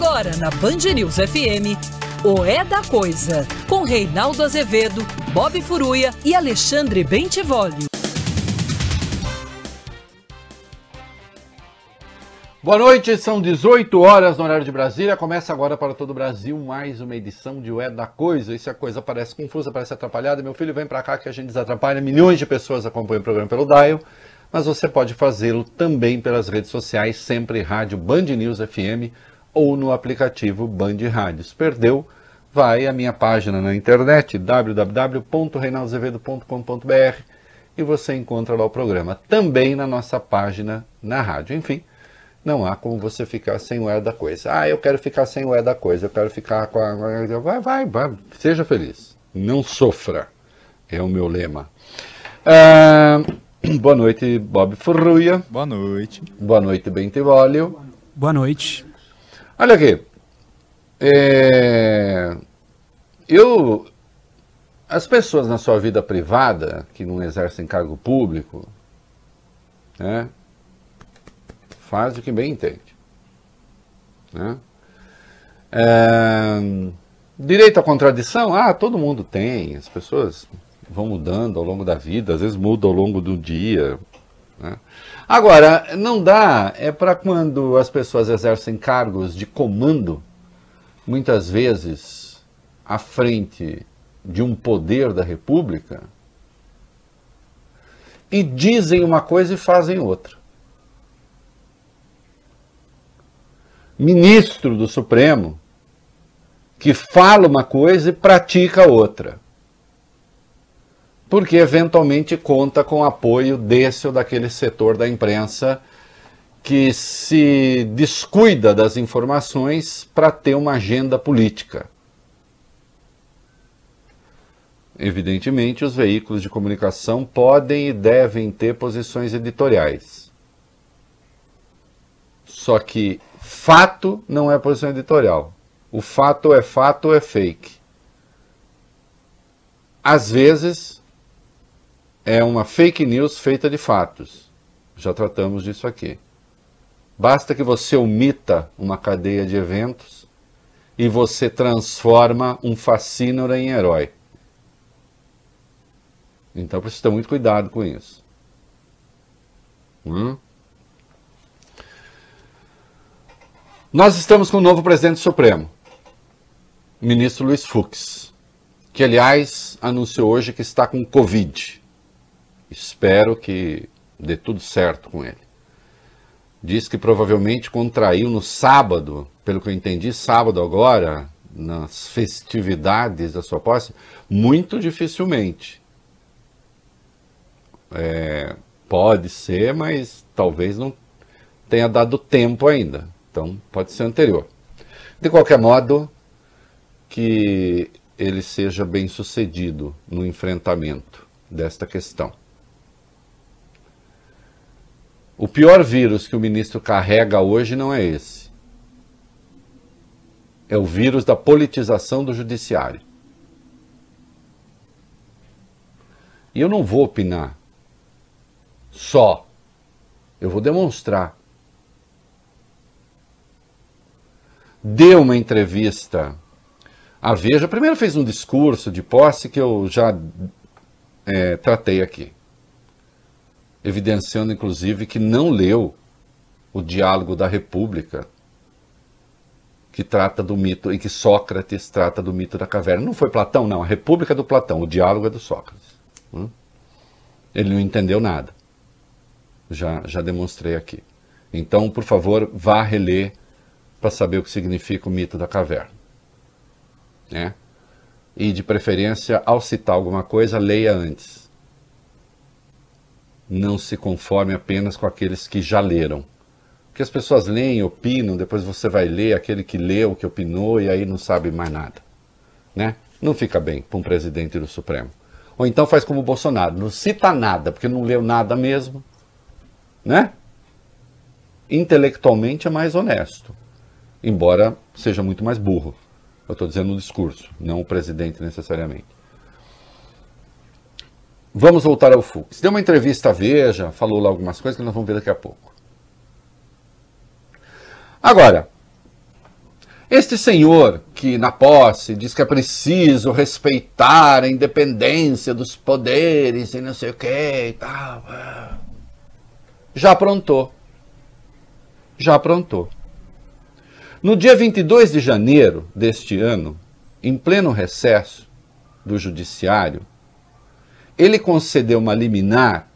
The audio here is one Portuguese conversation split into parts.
Agora na Band News FM, o É da Coisa, com Reinaldo Azevedo, Bob Furuia e Alexandre Bentivolio. Boa noite, são 18 horas no horário de Brasília. Começa agora para todo o Brasil mais uma edição de O É da Coisa. Se a coisa parece confusa, parece atrapalhada, meu filho vem para cá que a gente desatrapalha. Milhões de pessoas acompanham o programa pelo Dial, mas você pode fazê-lo também pelas redes sociais, sempre rádio Band News FM ou no aplicativo Band Rádios. Perdeu? Vai à minha página na internet www.reinaldozevedo.com.br e você encontra lá o programa. Também na nossa página na rádio. Enfim, não há como você ficar sem o é da coisa. Ah, eu quero ficar sem o é da coisa, eu quero ficar com a. Vai, vai, vai, seja feliz. Não sofra. É o meu lema. Ah, boa noite, Bob Furruia. Boa noite. Boa noite, Bentivólio. Boa noite. Olha aqui. É... Eu. As pessoas na sua vida privada, que não exercem cargo público, né? Faz o que bem entende. Né? É... Direito à contradição? Ah, todo mundo tem. As pessoas vão mudando ao longo da vida, às vezes muda ao longo do dia. Né? Agora, não dá, é para quando as pessoas exercem cargos de comando, muitas vezes à frente de um poder da República, e dizem uma coisa e fazem outra. Ministro do Supremo que fala uma coisa e pratica outra porque eventualmente conta com apoio desse ou daquele setor da imprensa que se descuida das informações para ter uma agenda política. Evidentemente, os veículos de comunicação podem e devem ter posições editoriais. Só que fato não é posição editorial. O fato é fato ou é fake. Às vezes, é uma fake news feita de fatos. Já tratamos disso aqui. Basta que você omita uma cadeia de eventos e você transforma um fascínora em herói. Então precisa ter muito cuidado com isso. Hum? Nós estamos com o novo presidente supremo, ministro Luiz Fux, que aliás anunciou hoje que está com Covid. Espero que dê tudo certo com ele. Diz que provavelmente contraiu no sábado, pelo que eu entendi, sábado agora, nas festividades da sua posse, muito dificilmente. É, pode ser, mas talvez não tenha dado tempo ainda. Então pode ser anterior. De qualquer modo, que ele seja bem sucedido no enfrentamento desta questão. O pior vírus que o ministro carrega hoje não é esse. É o vírus da politização do judiciário. E eu não vou opinar só. Eu vou demonstrar. Deu uma entrevista à Veja. Primeiro fez um discurso de posse que eu já é, tratei aqui evidenciando inclusive que não leu o Diálogo da República, que trata do mito, e que Sócrates trata do mito da caverna. Não foi Platão, não, a República do Platão, o Diálogo é do Sócrates. Hum? Ele não entendeu nada. Já, já demonstrei aqui. Então, por favor, vá reler para saber o que significa o mito da caverna. Né? E, de preferência, ao citar alguma coisa, leia antes não se conforme apenas com aqueles que já leram. Porque as pessoas leem, opinam, depois você vai ler aquele que leu, que opinou e aí não sabe mais nada. Né? Não fica bem para um presidente do Supremo. Ou então faz como o Bolsonaro, não cita nada, porque não leu nada mesmo. Né? Intelectualmente é mais honesto, embora seja muito mais burro. Eu estou dizendo no discurso, não o presidente necessariamente. Vamos voltar ao Fux. Deu uma entrevista à Veja, falou lá algumas coisas que nós vamos ver daqui a pouco. Agora, Este senhor que na posse diz que é preciso respeitar a independência dos poderes e não sei o que e tal, é, já aprontou. Já aprontou. No dia 22 de janeiro deste ano, em pleno recesso do judiciário, ele concedeu uma liminar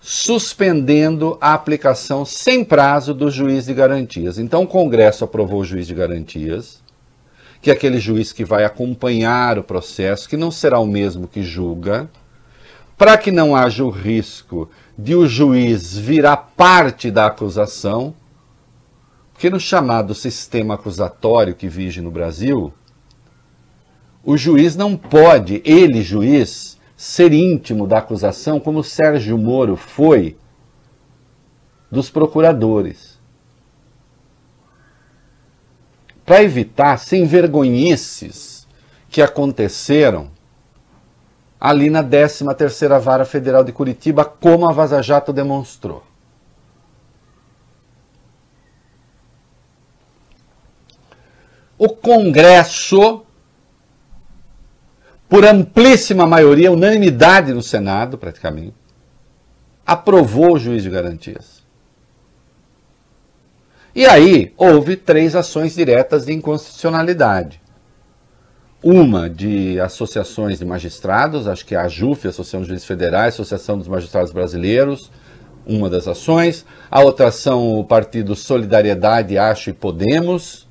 suspendendo a aplicação sem prazo do juiz de garantias. Então o Congresso aprovou o juiz de garantias, que é aquele juiz que vai acompanhar o processo, que não será o mesmo que julga, para que não haja o risco de o juiz virar parte da acusação, porque no chamado sistema acusatório que vige no Brasil, o juiz não pode, ele, juiz, ser íntimo da acusação, como Sérgio Moro foi dos procuradores. Para evitar sem vergonhices que aconteceram ali na 13ª Vara Federal de Curitiba, como a Vaza Jato demonstrou. O Congresso por amplíssima maioria, unanimidade no Senado, praticamente, aprovou o juiz de garantias. E aí houve três ações diretas de inconstitucionalidade. Uma de associações de magistrados, acho que é a AJUF, Associação de Juízes Federais, Associação dos Magistrados Brasileiros, uma das ações. A outra ação, o Partido Solidariedade, acho, e Podemos,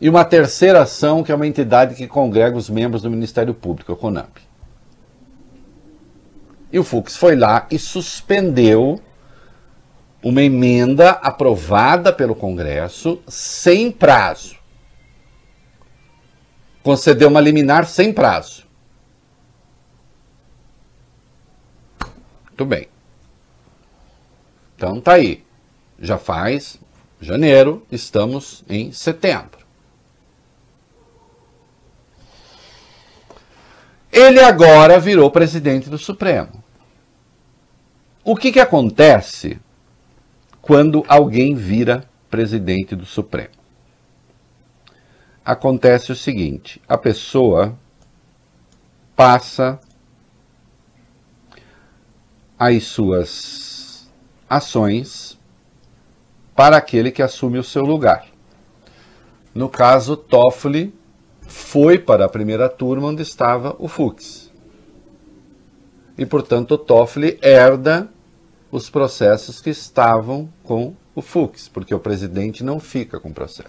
e uma terceira ação, que é uma entidade que congrega os membros do Ministério Público, o CONAMP. E o Fux foi lá e suspendeu uma emenda aprovada pelo Congresso sem prazo. Concedeu uma liminar sem prazo. Muito bem. Então tá aí. Já faz janeiro, estamos em setembro. Ele agora virou presidente do Supremo. O que, que acontece quando alguém vira presidente do Supremo? Acontece o seguinte: a pessoa passa as suas ações para aquele que assume o seu lugar. No caso, Toffoli foi para a primeira turma onde estava o Fux. E, portanto, o Toffoli herda os processos que estavam com o Fux, porque o presidente não fica com processo.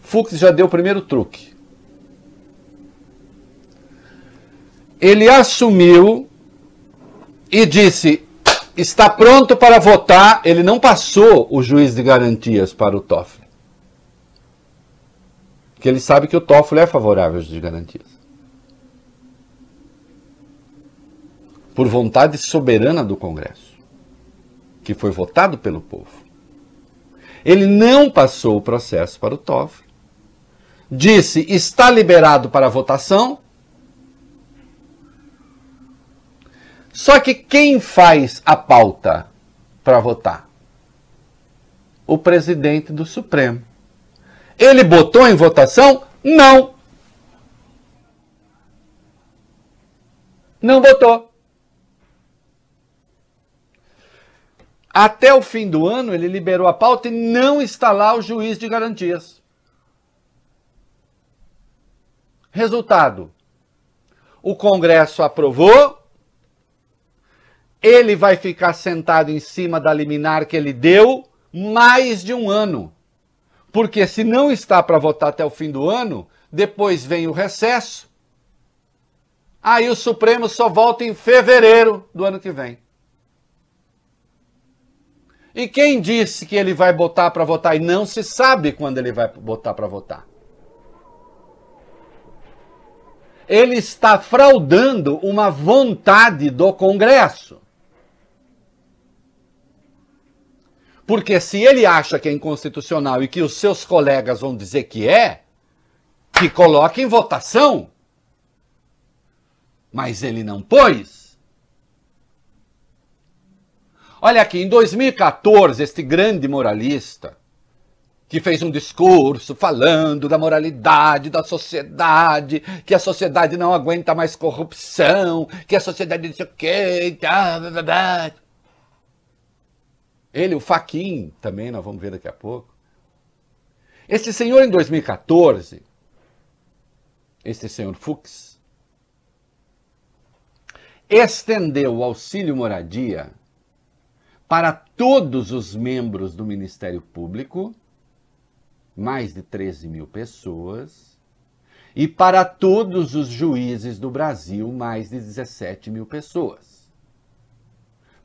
Fux já deu o primeiro truque. Ele assumiu e disse: está pronto para votar. Ele não passou o juiz de garantias para o Toffoli que ele sabe que o Toffoli é favorável de garantias. Por vontade soberana do Congresso, que foi votado pelo povo. Ele não passou o processo para o Toffoli. Disse: está liberado para votação. Só que quem faz a pauta para votar? O presidente do Supremo. Ele botou em votação? Não. Não botou. Até o fim do ano, ele liberou a pauta e não está lá o juiz de garantias. Resultado: o Congresso aprovou, ele vai ficar sentado em cima da liminar que ele deu mais de um ano. Porque se não está para votar até o fim do ano, depois vem o recesso. Aí o Supremo só volta em fevereiro do ano que vem. E quem disse que ele vai botar para votar e não se sabe quando ele vai botar para votar? Ele está fraudando uma vontade do Congresso. Porque se ele acha que é inconstitucional e que os seus colegas vão dizer que é, que coloque em votação. Mas ele não pôs. Olha aqui, em 2014, este grande moralista, que fez um discurso falando da moralidade da sociedade, que a sociedade não aguenta mais corrupção, que a sociedade não sei o quê. Tá, tá, tá, Ele, o Faquin, também, nós vamos ver daqui a pouco. Esse senhor, em 2014, esse senhor Fux, estendeu o auxílio moradia para todos os membros do Ministério Público mais de 13 mil pessoas, e para todos os juízes do Brasil, mais de 17 mil pessoas.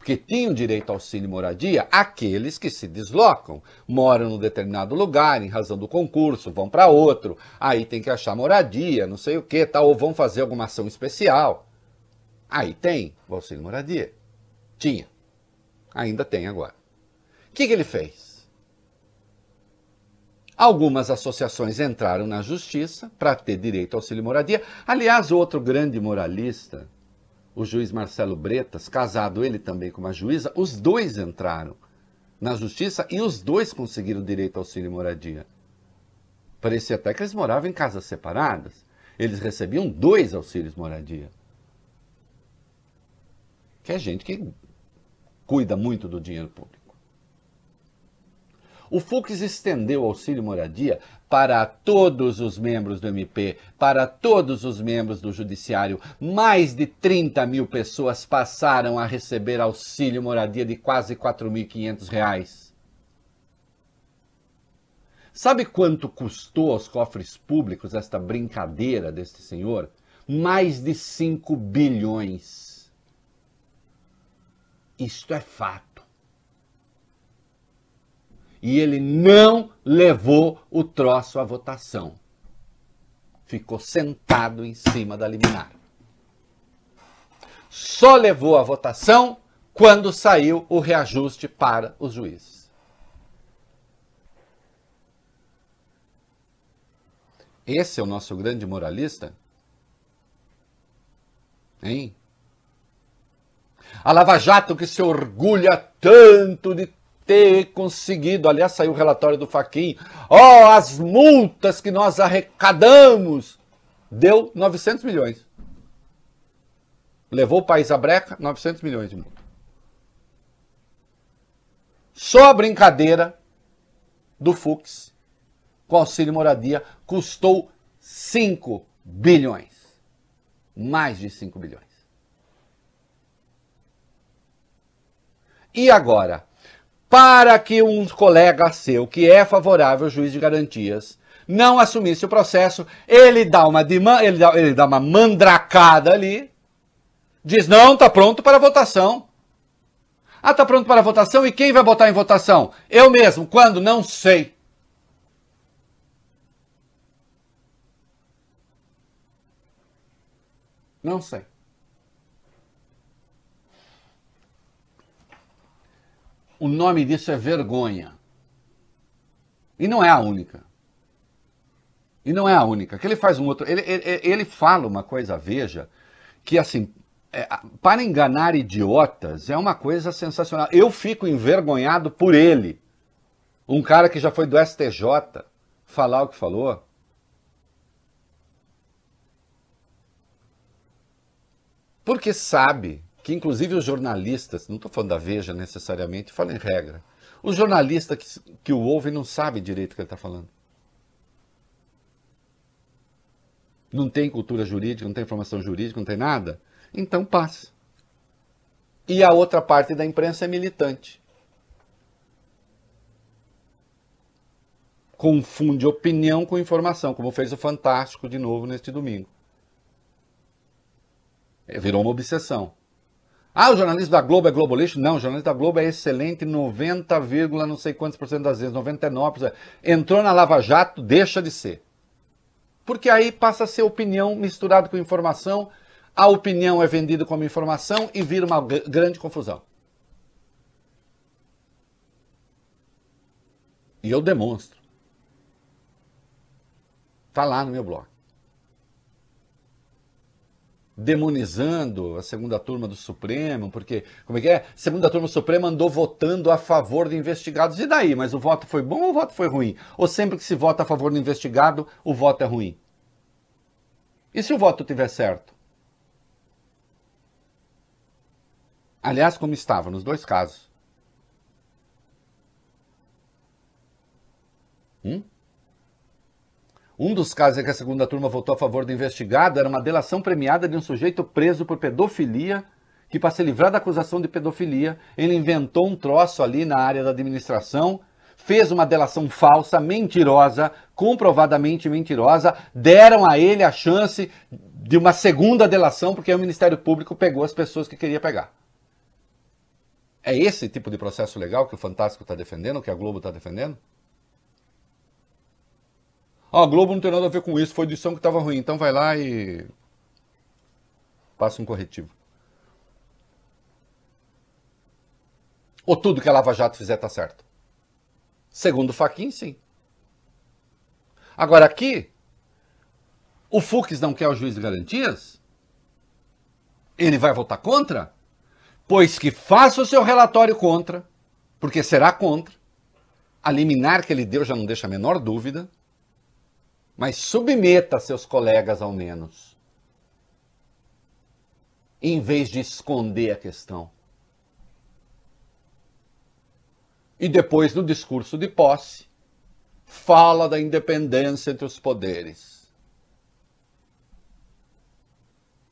Porque tinham direito ao auxílio moradia aqueles que se deslocam, moram num determinado lugar, em razão do concurso, vão para outro, aí tem que achar moradia, não sei o que, tal, ou vão fazer alguma ação especial. Aí tem o auxílio moradia. Tinha. Ainda tem agora. O que, que ele fez? Algumas associações entraram na justiça para ter direito ao auxílio moradia. Aliás, outro grande moralista, o juiz Marcelo Bretas, casado ele também com uma juíza, os dois entraram na justiça e os dois conseguiram direito ao auxílio moradia. Parecia até que eles moravam em casas separadas. Eles recebiam dois auxílios moradia. Que é gente que cuida muito do dinheiro público. O Fux estendeu o auxílio moradia para todos os membros do MP, para todos os membros do Judiciário. Mais de 30 mil pessoas passaram a receber auxílio moradia de quase R$ 4.500. Sabe quanto custou aos cofres públicos esta brincadeira deste senhor? Mais de 5 bilhões. Isto é fato e ele não levou o troço à votação. Ficou sentado em cima da liminar. Só levou a votação quando saiu o reajuste para os juízes. Esse é o nosso grande moralista? Hein? A Lava Jato que se orgulha tanto de ter conseguido, aliás, saiu o relatório do Faquin, ó, oh, as multas que nós arrecadamos, deu 900 milhões. Levou o país à breca, 900 milhões de multa. Só a brincadeira do Fux com auxílio moradia custou 5 bilhões. Mais de 5 bilhões. E agora, para que um colega seu, que é favorável ao juiz de garantias, não assumisse o processo, ele dá uma, ele dá, ele dá uma mandracada ali, diz, não, está pronto para votação. Ah, está pronto para votação? E quem vai botar em votação? Eu mesmo. Quando? Não sei. Não sei. O nome disso é vergonha. E não é a única. E não é a única. Que ele faz um outro. Ele, ele, ele fala uma coisa, veja, que assim, é, para enganar idiotas é uma coisa sensacional. Eu fico envergonhado por ele. Um cara que já foi do STJ falar o que falou. Porque sabe que inclusive os jornalistas, não estou falando da Veja necessariamente, falo em regra, o jornalista que, que o ouve não sabe direito o que ele está falando. Não tem cultura jurídica, não tem formação jurídica, não tem nada, então passa. E a outra parte da imprensa é militante. Confunde opinião com informação, como fez o Fantástico de novo neste domingo. É, virou uma obsessão. Ah, o jornalismo da Globo é globalista? Não, o jornalismo da Globo é excelente 90, não sei quantos por cento das vezes, 99%. Entrou na Lava Jato, deixa de ser. Porque aí passa a ser opinião misturada com informação, a opinião é vendida como informação e vira uma grande confusão. E eu demonstro. Está lá no meu blog. Demonizando a segunda turma do Supremo, porque, como é que é? A segunda turma do Supremo andou votando a favor de investigados. E daí? Mas o voto foi bom ou o voto foi ruim? Ou sempre que se vota a favor do investigado, o voto é ruim? E se o voto tiver certo? Aliás, como estava nos dois casos. Hum? Um dos casos em que a segunda turma votou a favor do investigado era uma delação premiada de um sujeito preso por pedofilia, que para se livrar da acusação de pedofilia, ele inventou um troço ali na área da administração, fez uma delação falsa, mentirosa, comprovadamente mentirosa, deram a ele a chance de uma segunda delação, porque o Ministério Público pegou as pessoas que queria pegar. É esse tipo de processo legal que o Fantástico está defendendo, que a Globo está defendendo? A Globo não tem nada a ver com isso, foi edição que estava ruim. Então vai lá e passa um corretivo. Ou tudo que a Lava Jato fizer tá certo? Segundo o Faquin, sim. Agora aqui, o Fux não quer o juiz de garantias? Ele vai votar contra? Pois que faça o seu relatório contra, porque será contra. A liminar que ele deu já não deixa a menor dúvida mas submeta seus colegas ao menos. Em vez de esconder a questão. E depois, no discurso de posse, fala da independência entre os poderes.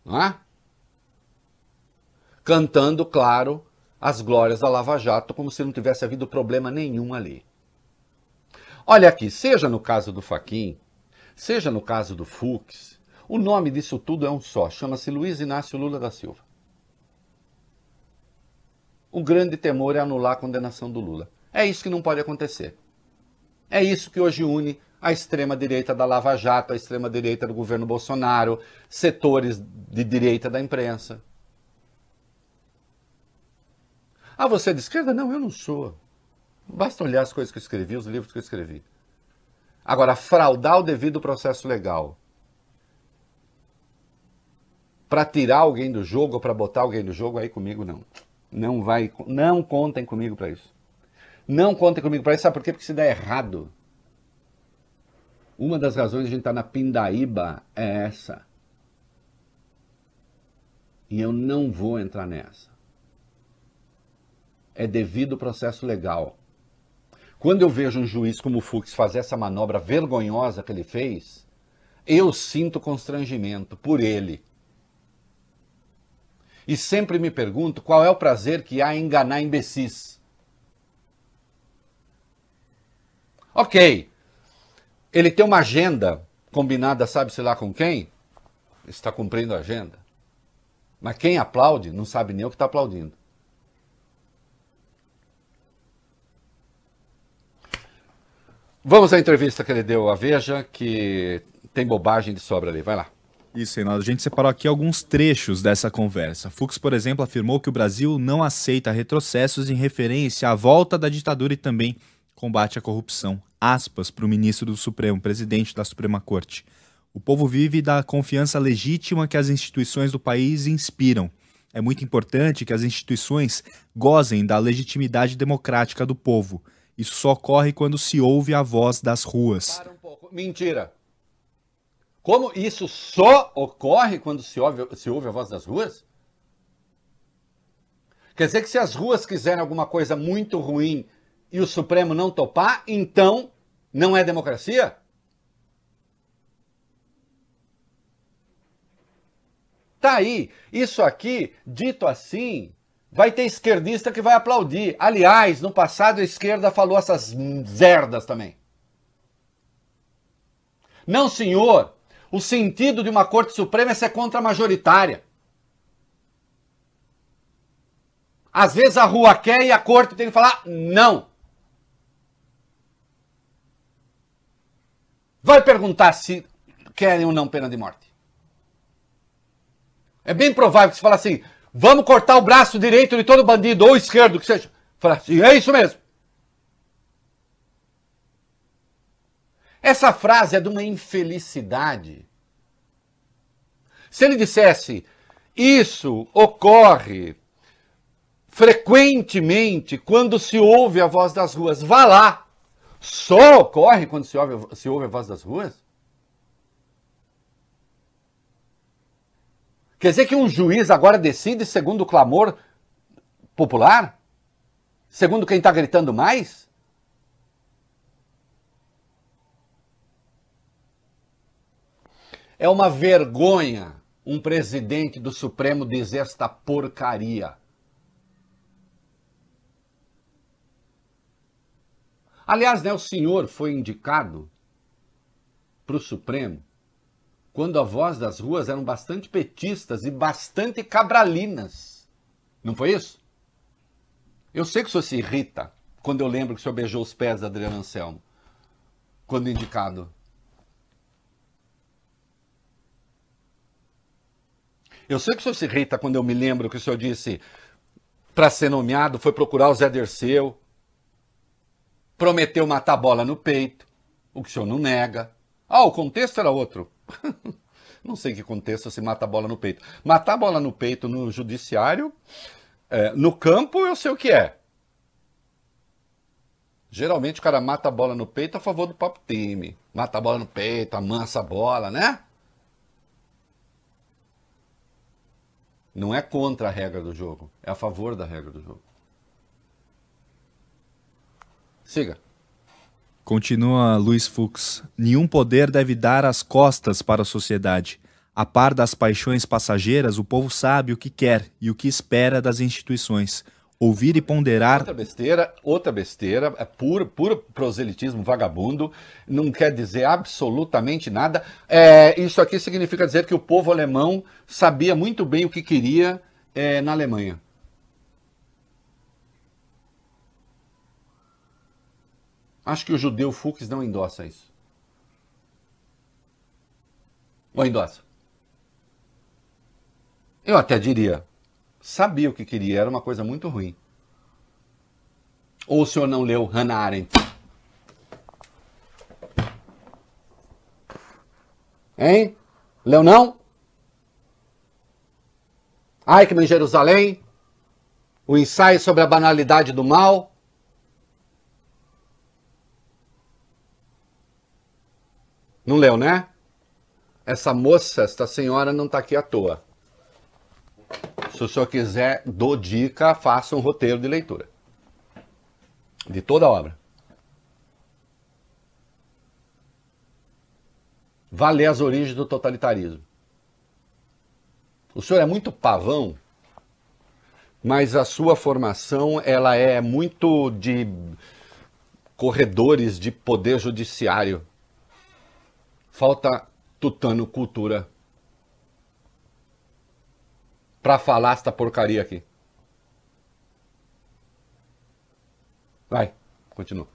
Não é? Cantando, claro, as glórias da Lava Jato, como se não tivesse havido problema nenhum ali. Olha aqui, seja no caso do Faquin, Seja no caso do Fux, o nome disso tudo é um só, chama-se Luiz Inácio Lula da Silva. O grande temor é anular a condenação do Lula. É isso que não pode acontecer. É isso que hoje une a extrema-direita da Lava Jato, a extrema-direita do governo Bolsonaro, setores de direita da imprensa. Ah, você é de esquerda? Não, eu não sou. Basta olhar as coisas que eu escrevi, os livros que eu escrevi. Agora, fraudar o devido processo legal para tirar alguém do jogo ou para botar alguém do jogo, aí comigo não. Não vai, não contem comigo para isso. Não contem comigo para isso, sabe por quê? Porque se der errado, uma das razões de a gente estar tá na pindaíba é essa. E eu não vou entrar nessa. É devido processo legal. Quando eu vejo um juiz como o Fux fazer essa manobra vergonhosa que ele fez, eu sinto constrangimento por ele. E sempre me pergunto qual é o prazer que há em enganar imbecis. Ok, ele tem uma agenda combinada, sabe-se lá com quem? Está cumprindo a agenda. Mas quem aplaude não sabe nem o que está aplaudindo. Vamos à entrevista que ele deu à Veja, que tem bobagem de sobra ali. Vai lá. Isso, Reinaldo. A gente separou aqui alguns trechos dessa conversa. Fux, por exemplo, afirmou que o Brasil não aceita retrocessos em referência à volta da ditadura e também combate à corrupção. Aspas para o ministro do Supremo, presidente da Suprema Corte. O povo vive da confiança legítima que as instituições do país inspiram. É muito importante que as instituições gozem da legitimidade democrática do povo. Isso só ocorre quando se ouve a voz das ruas. Um. Mentira. Como isso só ocorre quando se ouve, se ouve a voz das ruas? Quer dizer que se as ruas quiserem alguma coisa muito ruim e o Supremo não topar, então não é democracia? Tá aí. Isso aqui, dito assim, vai ter esquerdista que vai aplaudir. Aliás, no passado a esquerda falou essas zerdas também. Não, senhor. O sentido de uma Corte Suprema é ser contra-majoritária. Às vezes a rua quer e a corte tem que falar não. Vai perguntar se querem ou não pena de morte. É bem provável que se fala assim, Vamos cortar o braço direito de todo bandido, ou esquerdo, que seja. Falar assim, é isso mesmo. Essa frase é de uma infelicidade. Se ele dissesse, Isso ocorre frequentemente quando se ouve a voz das ruas. Vá lá. Só ocorre quando se ouve, se ouve a voz das ruas? Quer dizer que um juiz agora decide segundo o clamor popular? Segundo quem está gritando mais? É uma vergonha um presidente do Supremo dizer esta porcaria. Aliás, né, o senhor foi indicado para o Supremo quando a voz das ruas eram bastante petistas e bastante cabralinas. Não foi isso? Eu sei que o senhor se irrita quando eu lembro que o senhor beijou os pés da Adriana Anselmo, quando indicado. Eu sei que o senhor se irrita quando eu me lembro que o senhor disse para ser nomeado foi procurar o Zé Derceu, prometeu matar a bola no peito, o que o senhor não nega. Ah, o contexto era outro. não sei que contexto se mata a bola no peito. Matar a bola no peito no judiciário, é, no campo, eu sei o que é. Geralmente o cara mata a bola no peito a favor do pop time. Mata a bola no peito, amansa a bola, né? Não é contra a regra do jogo, é a favor da regra do jogo. Siga. Continua Luiz Fux. Nenhum poder deve dar as costas para a sociedade. A par das paixões passageiras, o povo sabe o que quer e o que espera das instituições. Ouvir e ponderar. Outra besteira, outra besteira, é puro, puro proselitismo vagabundo, não quer dizer absolutamente nada. É, isso aqui significa dizer que o povo alemão sabia muito bem o que queria é, na Alemanha. Acho que o judeu Fux não endossa isso. Ou endossa? Eu até diria, sabia o que queria, era uma coisa muito ruim. Ou o senhor não leu Hannah Arendt? Hein? Leu não? Eichmann, Jerusalém, o ensaio sobre a banalidade do mal. Não leu, né? Essa moça, esta senhora não está aqui à toa. Se o senhor quiser, dou dica, faça um roteiro de leitura. De toda a obra. Vá ler as origens do totalitarismo. O senhor é muito pavão, mas a sua formação ela é muito de corredores de poder judiciário. Falta tutano cultura para falar esta porcaria aqui. Vai, continua.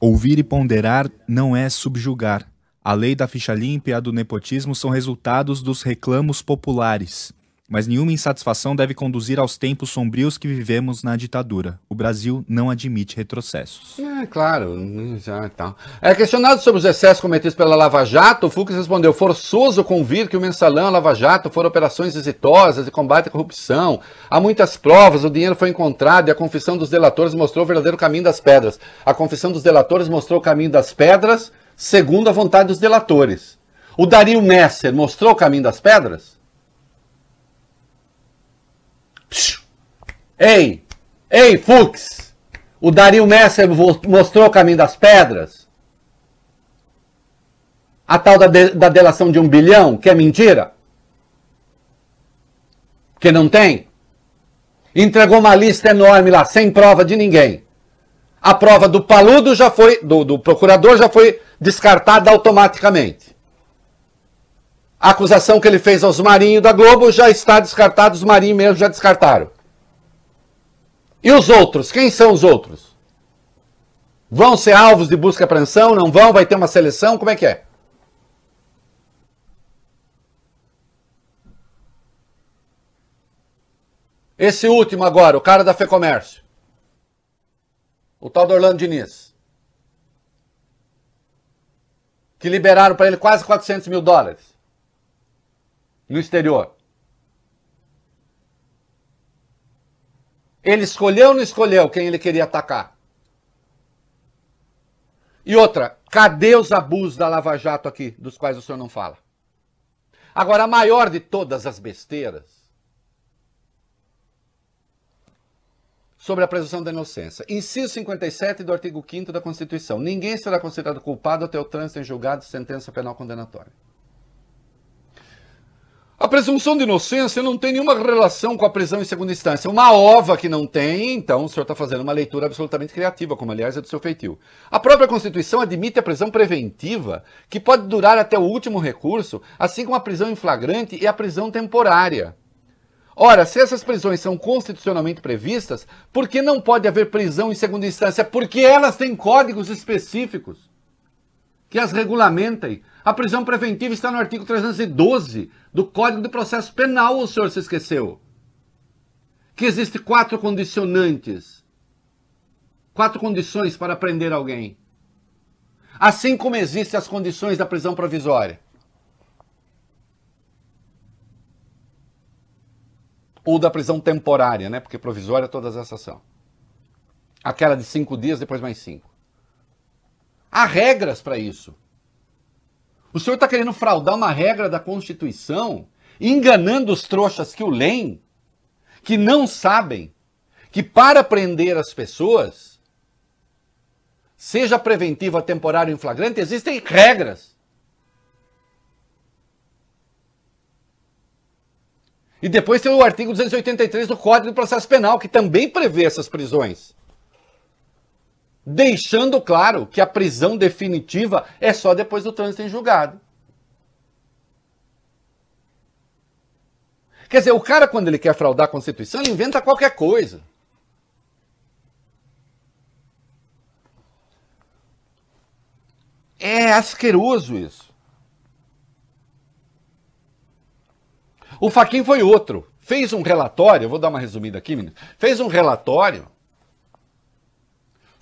Ouvir e ponderar não é subjugar. A lei da ficha limpa e a do nepotismo são resultados dos reclamos populares. Mas nenhuma insatisfação deve conduzir aos tempos sombrios que vivemos na ditadura. O Brasil não admite retrocessos. É, claro. Já, então. É questionado sobre os excessos cometidos pela Lava Jato, o Fux respondeu: forçoso convir que o mensalão a Lava Jato foram operações exitosas de combate à corrupção. Há muitas provas, o dinheiro foi encontrado e a confissão dos delatores mostrou o verdadeiro caminho das pedras. A confissão dos delatores mostrou o caminho das pedras segundo a vontade dos delatores. O Dario Messer mostrou o caminho das pedras? Ei, ei, Fux! O Dario Messer mostrou o caminho das pedras? A tal da, de, da delação de um bilhão, que é mentira? Que não tem? Entregou uma lista enorme lá, sem prova de ninguém. A prova do paludo já foi, do, do procurador já foi descartada automaticamente. A acusação que ele fez aos Marinhos da Globo já está descartada, os Marinhos mesmo já descartaram. E os outros? Quem são os outros? Vão ser alvos de busca e apreensão? Não vão? Vai ter uma seleção? Como é que é? Esse último agora, o cara da FEComércio. O tal do Orlando Diniz. Que liberaram para ele quase 400 mil dólares no exterior. Ele escolheu ou não escolheu quem ele queria atacar? E outra, cadê os abusos da Lava Jato aqui, dos quais o senhor não fala? Agora, a maior de todas as besteiras sobre a presunção da inocência. Inciso 57 do artigo 5 da Constituição. Ninguém será considerado culpado até o trânsito em julgado de sentença penal condenatória. A presunção de inocência não tem nenhuma relação com a prisão em segunda instância. Uma ova que não tem, então o senhor está fazendo uma leitura absolutamente criativa, como aliás é do seu feitio. A própria Constituição admite a prisão preventiva, que pode durar até o último recurso, assim como a prisão em flagrante e a prisão temporária. Ora, se essas prisões são constitucionalmente previstas, por que não pode haver prisão em segunda instância? Porque elas têm códigos específicos que as regulamentem. A prisão preventiva está no artigo 312 do Código de Processo Penal, o senhor se esqueceu. Que existem quatro condicionantes. Quatro condições para prender alguém. Assim como existem as condições da prisão provisória. ou da prisão temporária, né? Porque provisória todas essas são. Aquela de cinco dias, depois mais cinco. Há regras para isso. O senhor está querendo fraudar uma regra da Constituição, enganando os trouxas que o leem, que não sabem que para prender as pessoas, seja preventiva, temporária ou em flagrante, existem regras. E depois tem o artigo 283 do Código de Processo Penal, que também prevê essas prisões. Deixando claro que a prisão definitiva é só depois do trânsito em julgado. Quer dizer, o cara, quando ele quer fraudar a Constituição, ele inventa qualquer coisa. É asqueroso isso. O Faquin foi outro. Fez um relatório, vou dar uma resumida aqui, menino. Fez um relatório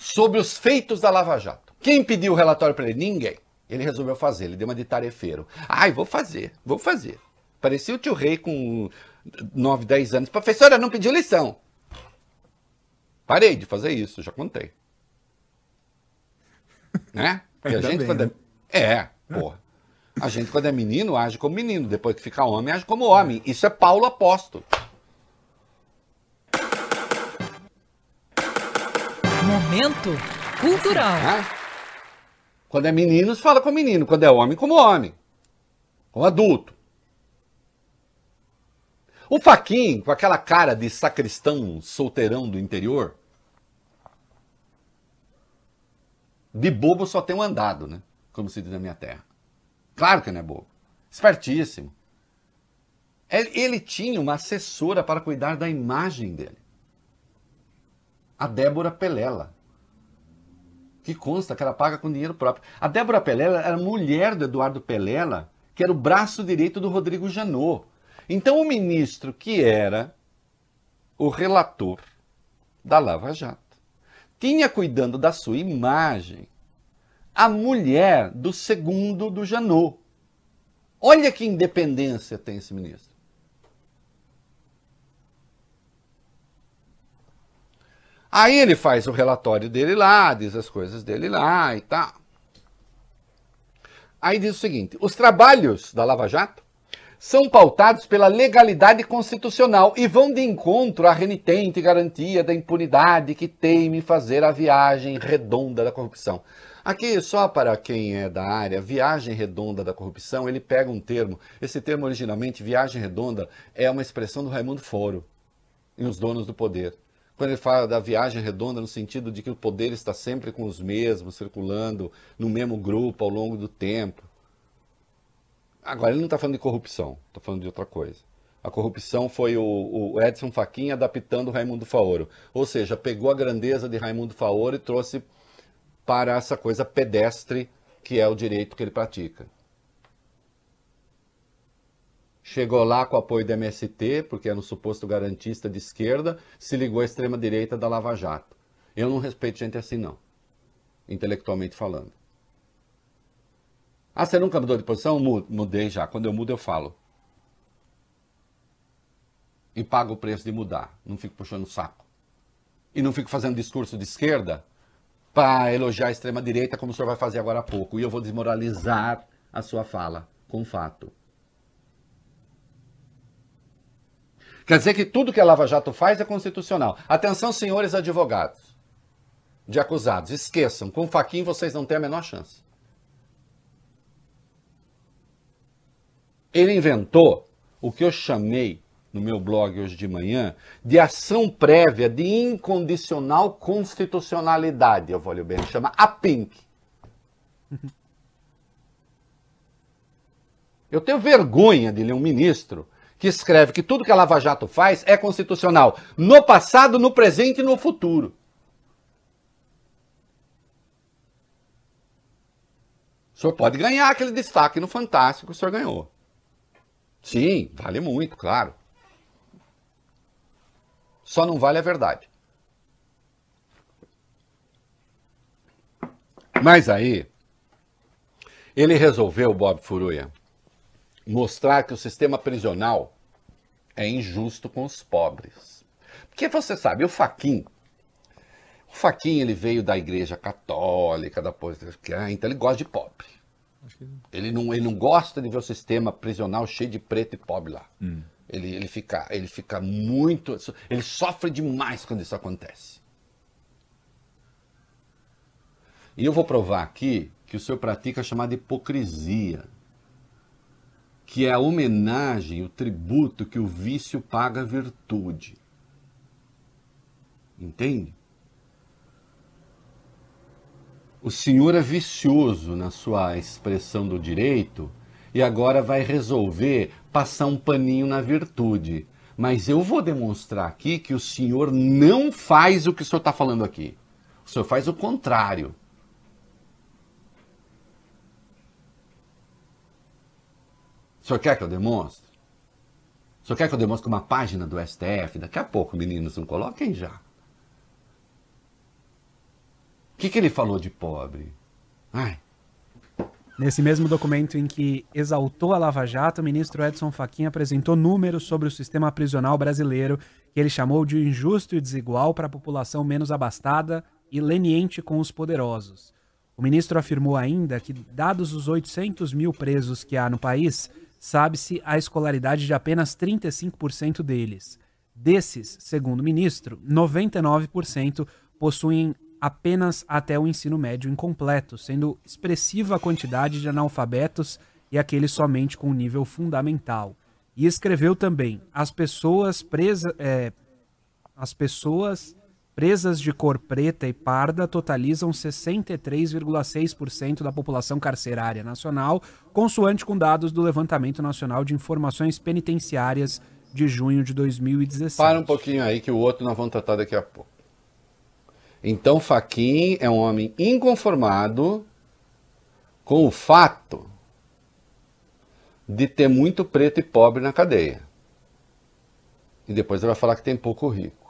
sobre os feitos da Lava Jato. Quem pediu o relatório para ele? Ninguém. Ele resolveu fazer, ele deu uma de tarefeiro. Ai, vou fazer, vou fazer. Parecia o tio Rei com 9, 10 anos. Professora, não pediu lição. Parei de fazer isso, já contei. né? Porque a gente bem, quando é... Né? é, porra. A gente, quando é menino, age como menino. Depois que fica homem, age como homem. Isso é Paulo apóstolo. Momento cultural. É? Quando é menino, fala como menino. Quando é homem, como homem. Como adulto. O Faquin, com aquela cara de sacristão solteirão do interior, de bobo só tem um andado, né? Como se diz na minha terra. Claro que não é bobo. Espertíssimo. Ele tinha uma assessora para cuidar da imagem dele. A Débora Pelela. Que consta que ela paga com dinheiro próprio. A Débora Pelela era mulher do Eduardo Pelela, que era o braço direito do Rodrigo Janot. Então o ministro que era o relator da Lava Jato tinha cuidando da sua imagem a mulher do segundo do Janot. Olha que independência tem esse ministro. Aí ele faz o relatório dele lá, diz as coisas dele lá e tal. Aí diz o seguinte: os trabalhos da Lava Jato são pautados pela legalidade constitucional e vão de encontro à renitente garantia da impunidade que teme fazer a viagem redonda da corrupção. Aqui, só para quem é da área, viagem redonda da corrupção, ele pega um termo. Esse termo, originalmente, viagem redonda, é uma expressão do Raimundo Foro, em Os Donos do Poder. Quando ele fala da viagem redonda, no sentido de que o poder está sempre com os mesmos, circulando no mesmo grupo ao longo do tempo. Agora, ele não está falando de corrupção, está falando de outra coisa. A corrupção foi o, o Edson Fachin adaptando o Raimundo Faoro. Ou seja, pegou a grandeza de Raimundo Faoro e trouxe para essa coisa pedestre que é o direito que ele pratica. Chegou lá com apoio do MST, porque era um suposto garantista de esquerda, se ligou à extrema-direita da Lava Jato. Eu não respeito gente assim, não. Intelectualmente falando. Ah, você nunca mudou de posição? Mudei já. Quando eu mudo, eu falo. E pago o preço de mudar. Não fico puxando o saco. e não fico fazendo discurso de esquerda para elogiar a extrema-direita, como o senhor vai fazer agora há pouco. E eu vou desmoralizar a sua fala com fato. Quer dizer que tudo que a Lava Jato faz é constitucional. Atenção, senhores advogados de acusados. Esqueçam, com o Faquin vocês não têm a menor chance. Ele inventou o que eu chamei no meu blog hoje de manhã de ação prévia de incondicional constitucionalidade. Eu vou ler bem, chama a PINC. Eu tenho vergonha de ler um ministro que escreve que tudo que a Lava Jato faz é constitucional, no passado, no presente e no futuro. O senhor pode ganhar aquele destaque no Fantástico que o senhor ganhou. Sim, vale muito, claro. Só não vale a verdade. Mas aí, ele resolveu, Bob Furuia, mostrar que o sistema prisional é injusto com os pobres. Porque você sabe, o Faquin, o Faquin ele veio da igreja católica, da ah, então ele gosta de pobre. Ele não, ele não gosta de ver o sistema prisional cheio de preto e pobre lá. Hum. Ele, ele, fica, ele fica muito. Ele sofre demais quando isso acontece. E eu vou provar aqui que o senhor pratica a chamada hipocrisia que é a homenagem, o tributo que o vício paga à virtude. Entende? O senhor é vicioso na sua expressão do direito e agora vai resolver passar um paninho na virtude. Mas eu vou demonstrar aqui que o senhor não faz o que o senhor está falando aqui. O senhor faz o contrário. O senhor quer que eu demonstre? O senhor quer que eu demonstre uma página do STF? Daqui a pouco, meninos, não coloquem já. O que, que ele falou de pobre? Ai. Nesse mesmo documento em que exaltou a Lava Jato, o ministro Edson Fachin apresentou números sobre o sistema prisional brasileiro que ele chamou de injusto e desigual para a população menos abastada e leniente com os poderosos. O ministro afirmou ainda que, dados os 800 mil presos que há no país, sabe-se a escolaridade de apenas 35% deles. Desses, segundo o ministro, 99% possuem apenas até o ensino médio incompleto, sendo expressiva a quantidade de analfabetos e aqueles somente com nível fundamental. E escreveu também: as pessoas presas. É, as pessoas presas de cor preta e parda totalizam 63,6% da população carcerária nacional, consoante com dados do Levantamento Nacional de Informações Penitenciárias de junho de 2017. Para um pouquinho aí que o outro nós vamos tratar daqui a pouco. Então, Faquin é um homem inconformado com o fato de ter muito preto e pobre na cadeia. E depois ele vai falar que tem pouco rico.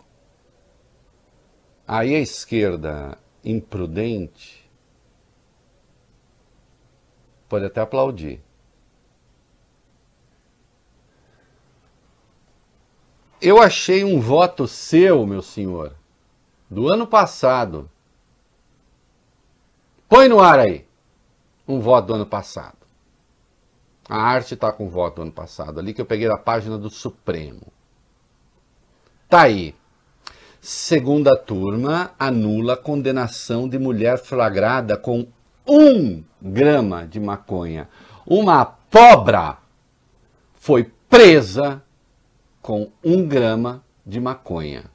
Aí a esquerda imprudente pode até aplaudir. Eu achei um voto seu, meu senhor, do ano passado. Põe no ar aí. Um voto do ano passado. A arte está com voto do ano passado, ali que eu peguei da página do Supremo. Tá aí. Segunda turma anula condenação de mulher flagrada com um grama de maconha. Uma pobra foi presa com um grama de maconha.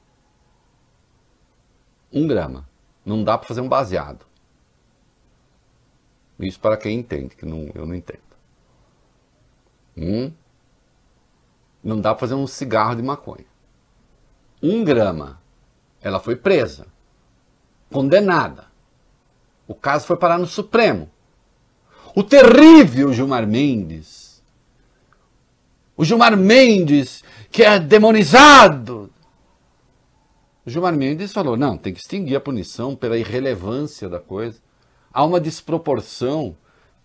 Um grama. Não dá para fazer um baseado. Isso para quem entende, que não, eu não entendo. Hum? Não dá para fazer um cigarro de maconha. Um grama ela foi presa, condenada. O caso foi parar no Supremo. O terrível Gilmar Mendes. O Gilmar Mendes, que é demonizado. O Gilmar Mendes falou: não, tem que extinguir a punição pela irrelevância da coisa. Há uma desproporção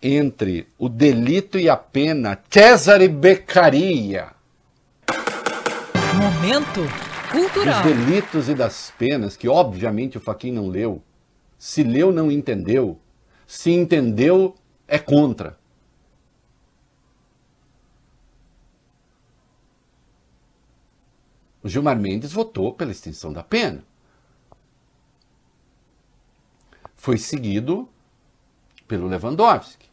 entre o delito e a pena. Cesare Beccaria. Momento cultural. Dos delitos e das penas, que obviamente o Faquin não leu. Se leu, não entendeu. Se entendeu, é contra. O Gilmar Mendes votou pela extinção da pena. Foi seguido pelo Lewandowski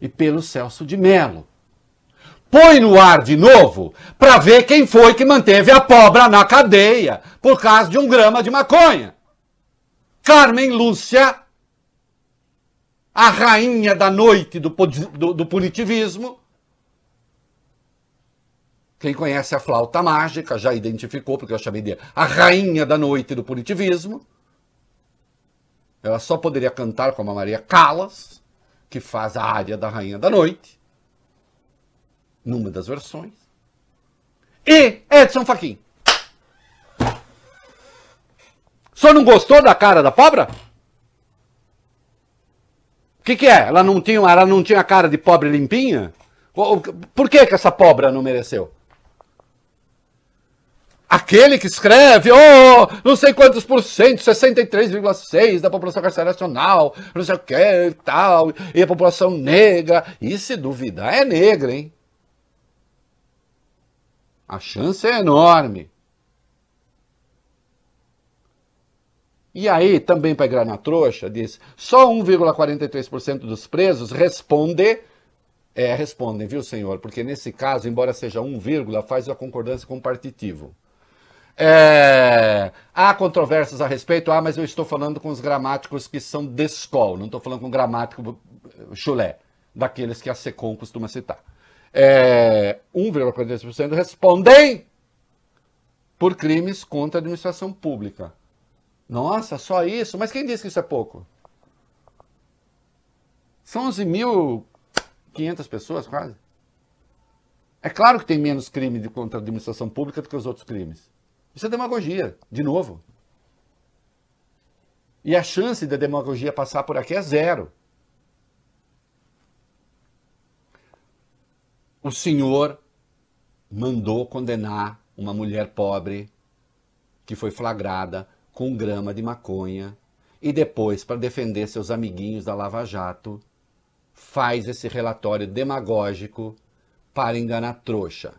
e pelo Celso de Mello. Põe no ar de novo para ver quem foi que manteve a pobra na cadeia por causa de um grama de maconha. Carmen Lúcia, a rainha da noite do, do, do punitivismo. Quem conhece a flauta mágica já identificou, porque eu chamei de a rainha da noite do punitivismo. Ela só poderia cantar como a Maria Callas, que faz a área da Rainha da Noite, numa das versões. E Edson Fachin. Só não gostou da cara da pobra? O que, que, é? Ela não, tinha, ela não tinha cara de pobre limpinha? Por que, que essa pobra não mereceu? Aquele que escreve, oh, não sei quantos por cento, 63,6% da população carcerária nacional, não sei o que tal, e a população negra. E se duvidar, é negra, hein? A chance é enorme. E aí, também para igrar na trouxa, diz, só 1,43% dos presos responde, é, respondem, viu, senhor? Porque nesse caso, embora seja 1, faz a concordância com o partitivo. É, há controvérsias a respeito, ah, mas eu estou falando com os gramáticos que são de escola, não estou falando com gramático chulé, daqueles que a SECOM costuma citar. É, 1,43% respondem por crimes contra a administração pública. Nossa, só isso? Mas quem disse que isso é pouco? São 11.500 pessoas, quase. É claro que tem menos crime contra a administração pública do que os outros crimes. Isso é demagogia, de novo. E a chance da demagogia passar por aqui é zero. O senhor mandou condenar uma mulher pobre que foi flagrada com grama de maconha e depois, para defender seus amiguinhos da Lava Jato, faz esse relatório demagógico para enganar trouxa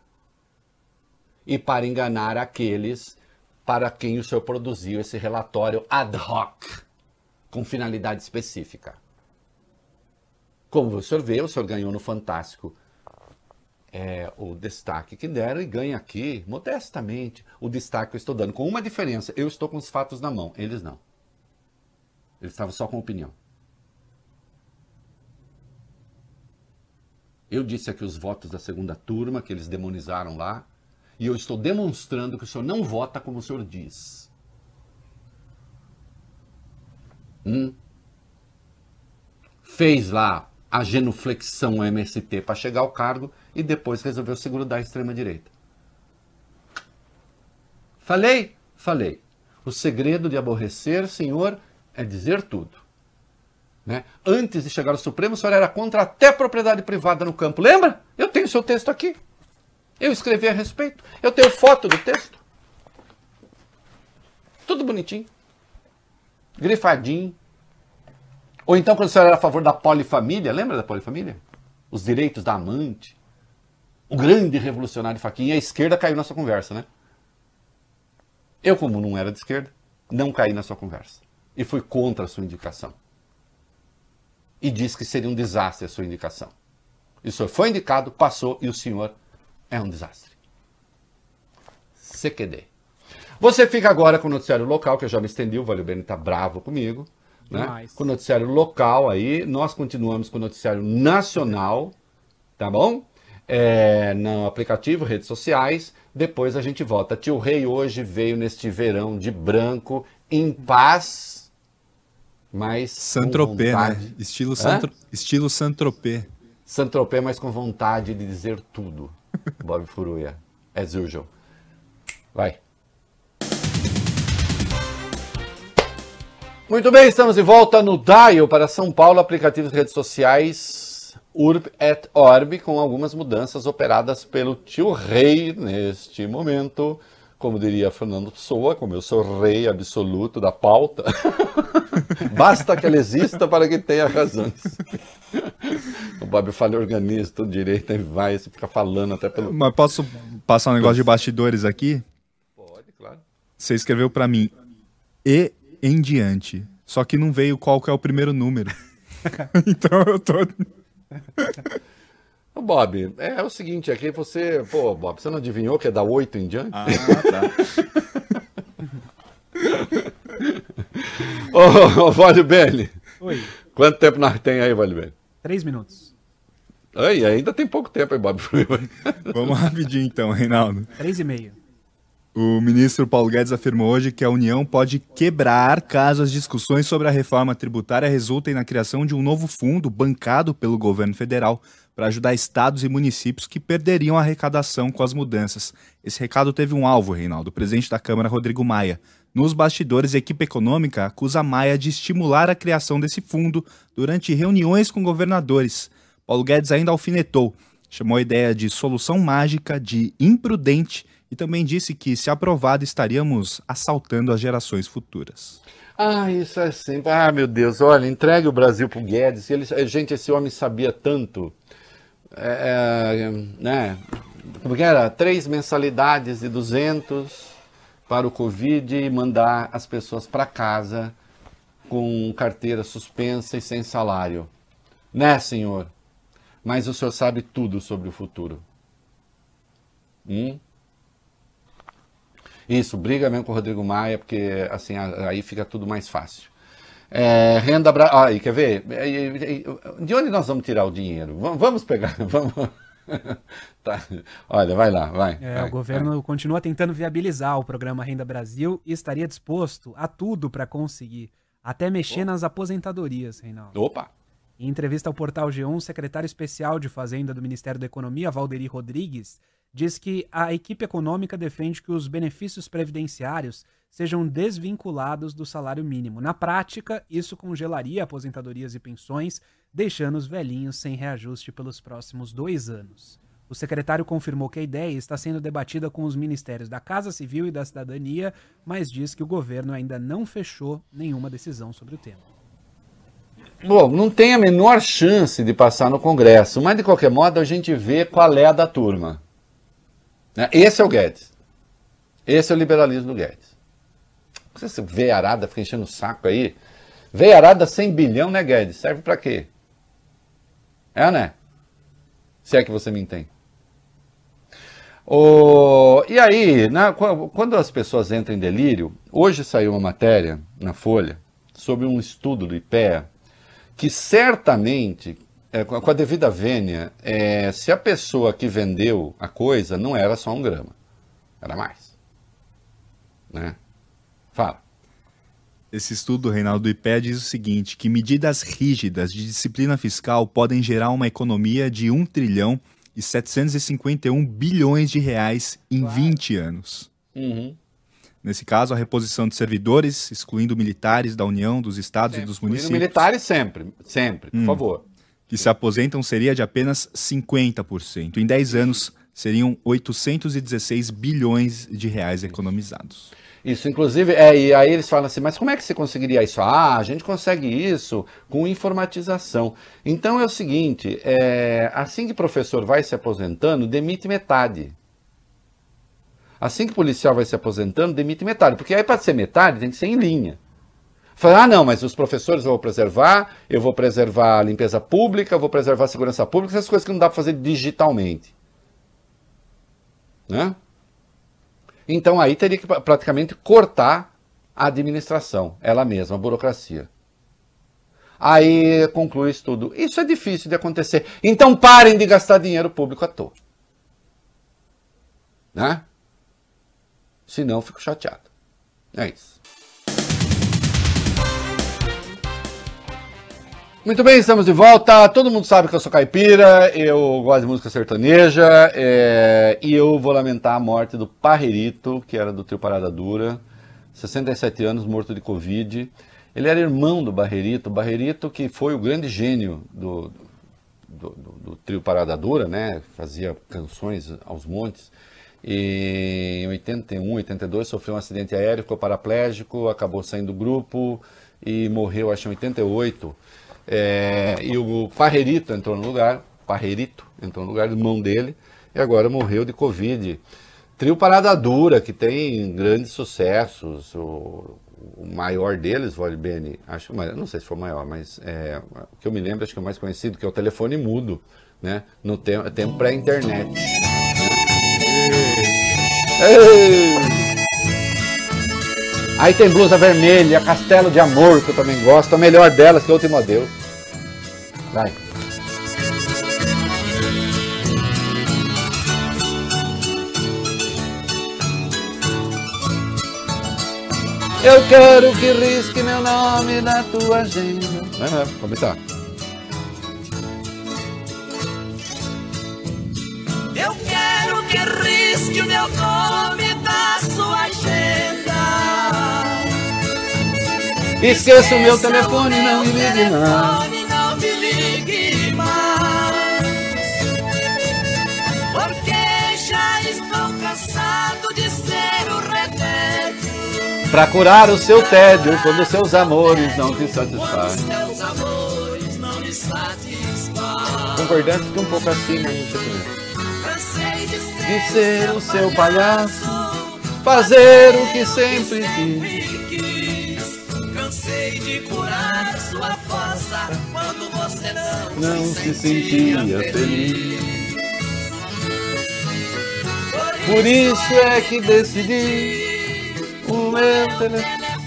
e para enganar aqueles para quem o senhor produziu esse relatório ad hoc, com finalidade específica. Como o senhor vê, o senhor ganhou no Fantástico é, o destaque que deram e ganha aqui, modestamente, o destaque que eu estou dando. Com uma diferença, eu estou com os fatos na mão, eles não. Eles estavam só com opinião. Eu disse aqui os votos da segunda turma, que eles demonizaram lá, e eu estou demonstrando que o senhor não vota como o senhor diz. Hum? Fez lá a genuflexão MST para chegar ao cargo e depois resolveu se grudar à extrema-direita. Falei? Falei. O segredo de aborrecer, senhor, é dizer tudo. Né? Antes de chegar ao Supremo, o senhor era contra até a propriedade privada no campo. Lembra? Eu tenho seu texto aqui. Eu escrevi a respeito. Eu tenho foto do texto. Tudo bonitinho. Grifadinho. Ou então, quando o senhor era a favor da polifamília, lembra da polifamília? Os direitos da amante. O grande revolucionário Faquinha, a esquerda caiu na sua conversa, né? Eu, como não era de esquerda, não caí na sua conversa. E fui contra a sua indicação. E disse que seria um desastre a sua indicação. E o senhor foi indicado, passou e o senhor é um desastre. CQD. Você fica agora com o noticiário local, que eu já me estendi, o Valeu Bene está bravo comigo. Né? Com o noticiário local aí, nós continuamos com o noticiário nacional, tá bom? É, no aplicativo, redes sociais. Depois a gente volta. Tio Rei hoje veio neste verão de branco, em paz, mas. Santropê, né? Estilo, Santro... Estilo Santropê. Santropê, mas com vontade de dizer tudo. Bob Furuya, as usual. Vai. Muito bem, estamos de volta no Dial para São Paulo, aplicativos de redes sociais Urb et Orb, com algumas mudanças operadas pelo tio Rei neste momento, como diria Fernando Pessoa, como eu sou rei absoluto da pauta, basta que ela exista para que tenha razões. o Bob fala organiza tudo direito, aí vai, você fica falando até pelo. Mas posso passar um negócio de bastidores aqui? Pode, claro. Você escreveu para mim e em diante. Só que não veio qual que é o primeiro número. então eu tô. Bob, é, o seguinte, aqui você. Pô, Bob, você não adivinhou que é da 8 em diante? Ah, tá. Ô, ô, Vale Bene, Oi, quanto tempo nós tem aí, Vale Bene? três minutos. Ai, ainda tem pouco tempo aí, Bob. Vamos rapidinho então, Reinaldo. Três e meio. O ministro Paulo Guedes afirmou hoje que a União pode quebrar caso as discussões sobre a reforma tributária resultem na criação de um novo fundo bancado pelo governo federal para ajudar estados e municípios que perderiam a arrecadação com as mudanças. Esse recado teve um alvo, Reinaldo. O presidente da Câmara, Rodrigo Maia. Nos bastidores, a equipe econômica acusa Maia de estimular a criação desse fundo durante reuniões com governadores. Paulo Guedes ainda alfinetou, chamou a ideia de solução mágica, de imprudente e também disse que, se aprovado, estaríamos assaltando as gerações futuras. Ah, isso é sempre. Ah, meu Deus, olha, entregue o Brasil pro Guedes. Ele, gente, esse homem sabia tanto. É, é, né? Como que era? Três mensalidades de 200 para o Covid e mandar as pessoas para casa com carteira suspensa e sem salário. Né, senhor? Mas o senhor sabe tudo sobre o futuro. Hum? Isso, briga mesmo com o Rodrigo Maia, porque assim aí fica tudo mais fácil. É, renda Bra... ah, quer ver? É, é, é, De onde nós vamos tirar o dinheiro? Vamos, pegar, vamos. Tá. Olha, vai lá, vai. É, vai, o governo continua tentando viabilizar o programa Renda Brasil e estaria disposto a tudo para conseguir, até mexer nas aposentadorias, Reinaldo. vai. Opa! Em entrevista ao portal G1, o secretário especial de Fazenda do Ministério da Economia, Valderi Rodrigues, diz que a equipe econômica defende que os benefícios previdenciários sejam desvinculados do salário mínimo. Na prática, isso congelaria aposentadorias e pensões, deixando os velhinhos sem reajuste pelos próximos dois anos. O secretário confirmou que a ideia está sendo debatida com os ministérios da Casa Civil e da Cidadania, mas diz que o governo ainda não fechou nenhuma decisão sobre o tema. Bom, não tem a menor chance de passar no Congresso, mas de qualquer modo a gente vê qual é a da turma. Né? Esse é o Guedes. Esse é o liberalismo do Guedes. Você vê arada, fica enchendo o saco aí. Vê arada 100 bilhão, né, Guedes? Serve pra quê? É, né? Se é que você me entende. O... E aí, né, qu- quando as pessoas entram em delírio, hoje saiu uma matéria na Folha sobre um estudo do IPEA que certamente, é, com a devida vênia, é, se a pessoa que vendeu a coisa não era só um grama, era mais. Né? Fala. Esse estudo, Reinaldo, do IPE diz o seguinte, que medidas rígidas de disciplina fiscal podem gerar uma economia de 1 trilhão e 751 bilhões de reais em 20 anos. Uhum. Nesse caso, a reposição de servidores, excluindo militares da União, dos estados e dos municípios, militares sempre, sempre, por favor. Que se aposentam seria de apenas 50%. Em 10 anos, seriam 816 bilhões de reais economizados. Isso, inclusive, é, e aí eles falam assim, mas como é que você conseguiria isso? Ah, a gente consegue isso com informatização. Então é o seguinte, é, assim que professor vai se aposentando, demite metade. Assim que policial vai se aposentando, demite metade. Porque aí para ser metade tem que ser em linha. Fala, ah não, mas os professores eu vou preservar, eu vou preservar a limpeza pública, vou preservar a segurança pública, essas coisas que não dá para fazer digitalmente. Né? Então aí teria que pra- praticamente cortar a administração, ela mesma, a burocracia. Aí conclui isso tudo. Isso é difícil de acontecer. Então parem de gastar dinheiro público à toa. Né? Senão eu fico chateado. É isso. Muito bem, estamos de volta. Todo mundo sabe que eu sou caipira, eu gosto de música sertaneja é, e eu vou lamentar a morte do Parrerito, que era do trio Parada Dura, 67 anos, morto de Covid. Ele era irmão do Barrerito, Barrerito que foi o grande gênio do, do, do- do trio Parada Dura, né? Fazia canções aos montes. E em 81, 82 sofreu um acidente aéreo, ficou paraplégico, acabou saindo do grupo e morreu, acho, em 88. É, e o Parrerito entrou no lugar, Parrerito entrou no lugar, irmão dele, e agora morreu de Covid. Trio Parada Dura, que tem grandes sucessos, o, o maior deles, Vole Bene, acho, não sei se foi o maior, mas é, o que eu me lembro, acho que é o mais conhecido, que é o telefone mudo, né, no tempo, tempo pré-internet. Aí tem blusa vermelha, Castelo de Amor, que eu também gosto, a melhor delas que é o Último Adeus. Vai. Eu quero que risque meu nome na tua agenda. Vai, vai, começar. Eu quero que risque o meu nome da sua agenda. Esqueça o meu telefone, não me ligue não Pra curar o seu tédio quando seus amores não te satisfazem. Concordante que um pouco assim, de ser, o seu palhaço, fazer o que sempre quis. Cansei de curar sua força quando você Não se sentia feliz. Por isso é que decidi o meu telefone. telefone.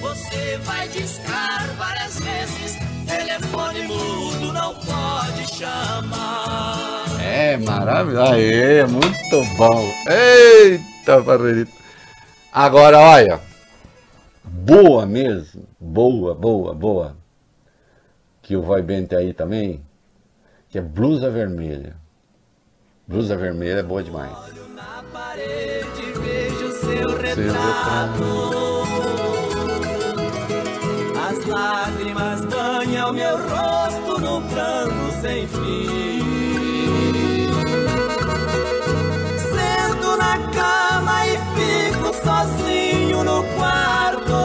Você vai discar várias vezes. Telefone mudo não pode chamar. É maravilhoso. Aê, muito bom. Eita, Barreirito. Agora, olha. Boa mesmo. Boa, boa, boa. Que o Vai Bem aí também. Que é blusa vermelha. Blusa vermelha é boa demais. Parede vejo seu retrato. As lágrimas banham meu rosto no pranto sem fim. Sento na cama e fico sozinho no quarto.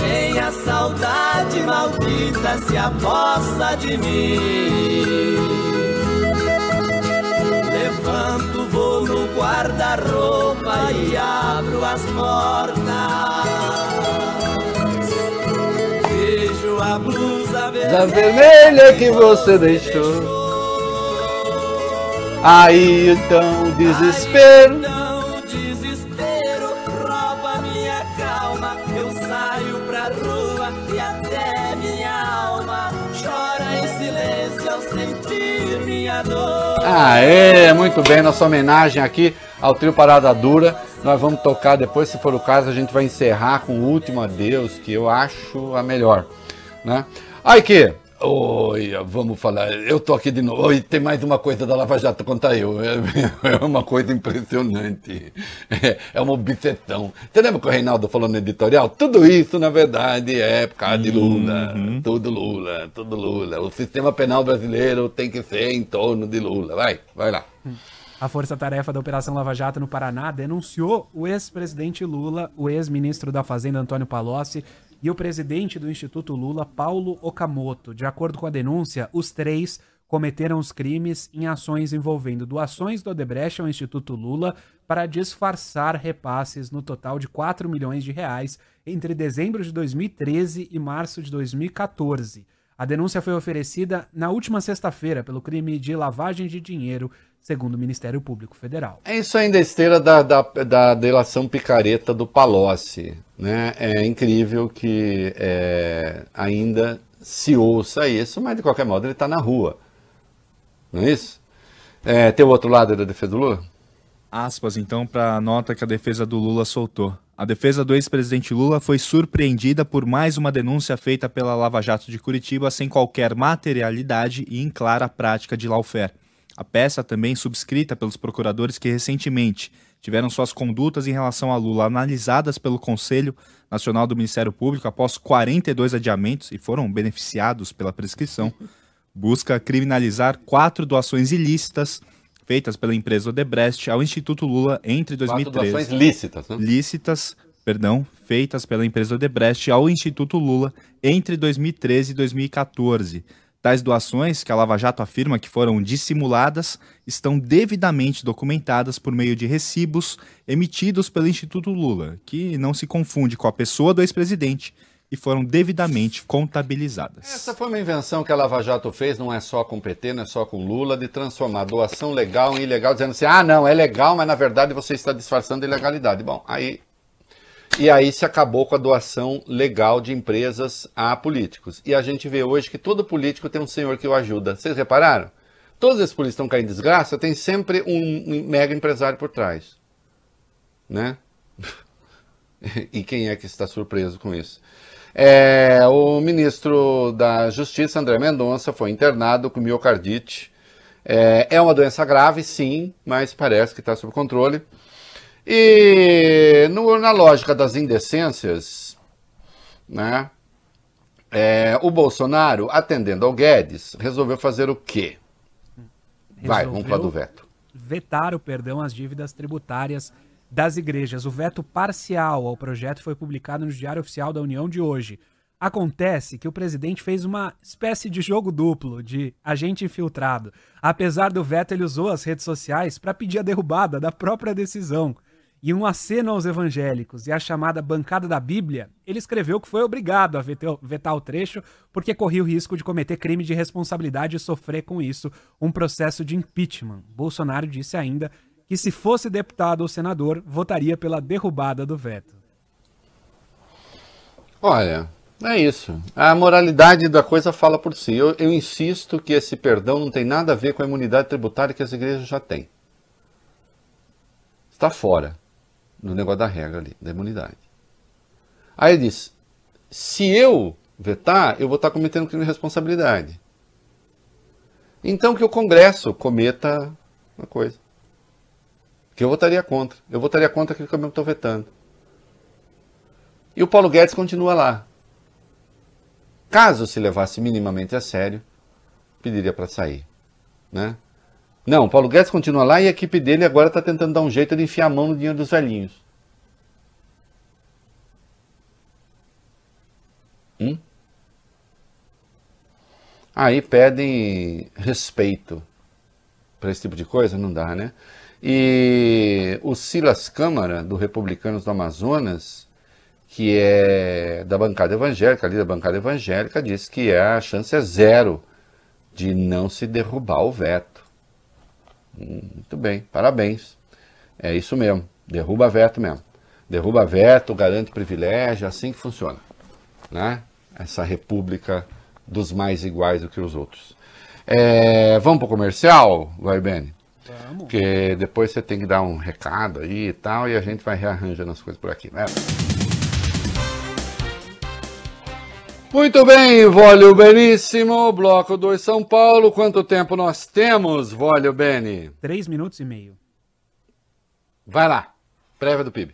Vem a saudade maldita se aposta de mim. Guarda-roupa e abro as portas. Vejo a blusa vermelha vermelha que você deixou. Aí então desespero. Não, desespero dor. Ah, é, muito bem, nossa homenagem aqui ao trio Parada Dura. Nós vamos tocar depois, se for o caso, a gente vai encerrar com o último adeus, que eu acho a melhor, né? Aí que, oi, vamos falar, eu tô aqui de novo, oi, tem mais uma coisa da Lava Jato contar eu, é, é uma coisa impressionante, é, é uma obsessão. Você lembra que o Reinaldo falou no editorial? Tudo isso, na verdade, é por causa de Lula, tudo Lula, tudo Lula. O sistema penal brasileiro tem que ser em torno de Lula. Vai, vai lá. A força-tarefa da Operação Lava Jato no Paraná denunciou o ex-presidente Lula, o ex-ministro da Fazenda Antônio Palocci e o presidente do Instituto Lula, Paulo Okamoto. De acordo com a denúncia, os três cometeram os crimes em ações envolvendo doações do Odebrecht ao Instituto Lula para disfarçar repasses no total de 4 milhões de reais entre dezembro de 2013 e março de 2014. A denúncia foi oferecida na última sexta-feira pelo crime de lavagem de dinheiro, segundo o Ministério Público Federal. É isso ainda esteira da, da, da delação picareta do Palocci. Né? É incrível que é, ainda se ouça isso, mas de qualquer modo ele está na rua. Não é isso? É, tem o outro lado da defesa do Lula? Aspas, então, para a nota que a defesa do Lula soltou. A defesa do ex-presidente Lula foi surpreendida por mais uma denúncia feita pela Lava Jato de Curitiba sem qualquer materialidade e em clara prática de lawfare. A peça também subscrita pelos procuradores que recentemente tiveram suas condutas em relação a Lula analisadas pelo Conselho Nacional do Ministério Público após 42 adiamentos e foram beneficiados pela prescrição, busca criminalizar quatro doações ilícitas feitas pela empresa Odebrecht ao Instituto Lula entre 2013. Quatro doações lícitas, né? Lícitas, perdão, feitas pela empresa Odebrecht ao Instituto Lula entre 2013 e 2014. Tais doações, que a Lava Jato afirma que foram dissimuladas, estão devidamente documentadas por meio de recibos emitidos pelo Instituto Lula, que não se confunde com a pessoa do ex-presidente, e foram devidamente contabilizadas. Essa foi uma invenção que a Lava Jato fez, não é só com o PT, não é só com Lula, de transformar doação legal em ilegal, dizendo assim, ah, não, é legal, mas na verdade você está disfarçando ilegalidade. Bom, aí e aí se acabou com a doação legal de empresas a políticos. E a gente vê hoje que todo político tem um senhor que o ajuda. Vocês repararam? Todos esses políticos estão caindo em desgraça, tem sempre um mega empresário por trás. Né? e quem é que está surpreso com isso? É, o ministro da Justiça, André Mendonça, foi internado com miocardite. É, é uma doença grave, sim, mas parece que está sob controle. E no, na lógica das indecências, né, é, o Bolsonaro, atendendo ao Guedes, resolveu fazer o quê? Vai, vamos falar do veto. Vetar o perdão às dívidas tributárias das igrejas. O veto parcial ao projeto foi publicado no Diário Oficial da União de hoje. Acontece que o presidente fez uma espécie de jogo duplo, de agente infiltrado. Apesar do veto, ele usou as redes sociais para pedir a derrubada da própria decisão. E um aceno aos evangélicos e a chamada bancada da Bíblia, ele escreveu que foi obrigado a vetar o trecho porque corria o risco de cometer crime de responsabilidade e sofrer com isso um processo de impeachment. Bolsonaro disse ainda que se fosse deputado ou senador, votaria pela derrubada do veto. Olha, é isso. A moralidade da coisa fala por si. Eu, eu insisto que esse perdão não tem nada a ver com a imunidade tributária que as igrejas já têm. Está fora no negócio da regra ali, da imunidade. Aí ele diz: se eu vetar, eu vou estar cometendo crime de responsabilidade. Então que o Congresso cometa uma coisa. Que eu votaria contra. Eu votaria contra aquilo que eu estou vetando. E o Paulo Guedes continua lá. Caso se levasse minimamente a sério, pediria para sair. Né? Não, Paulo Guedes continua lá e a equipe dele agora está tentando dar um jeito de enfiar a mão no dinheiro dos velhinhos. Hum? Aí pedem respeito para esse tipo de coisa? Não dá, né? E o Silas Câmara, do Republicanos do Amazonas, que é da bancada evangélica, ali da bancada evangélica, diz que a chance é zero de não se derrubar o veto. Muito bem, parabéns. É isso mesmo. Derruba veto mesmo. Derruba veto, garante privilégio, é assim que funciona. Né? Essa república dos mais iguais do que os outros. É, vamos para o comercial, Guaibene? Vamos. Porque depois você tem que dar um recado aí e tal, e a gente vai rearranjando as coisas por aqui. Né? Muito bem, Vólio Beníssimo, Bloco 2 São Paulo. Quanto tempo nós temos, Vólio Beni? Três minutos e meio. Vai lá, prévia do PIB.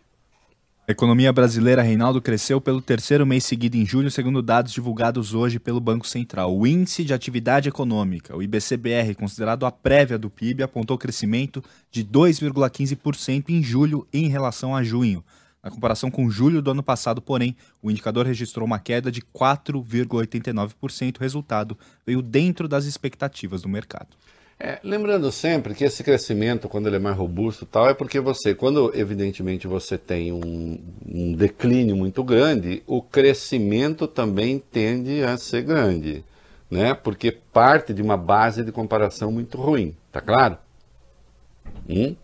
A economia brasileira, Reinaldo, cresceu pelo terceiro mês seguido em julho, segundo dados divulgados hoje pelo Banco Central. O Índice de Atividade Econômica, o IBCBR, considerado a prévia do PIB, apontou crescimento de 2,15% em julho em relação a junho. Na comparação com julho do ano passado, porém, o indicador registrou uma queda de 4,89%. O resultado veio dentro das expectativas do mercado. É, lembrando sempre que esse crescimento, quando ele é mais robusto tal, é porque você, quando evidentemente você tem um, um declínio muito grande, o crescimento também tende a ser grande, né? Porque parte de uma base de comparação muito ruim, tá claro? Hum?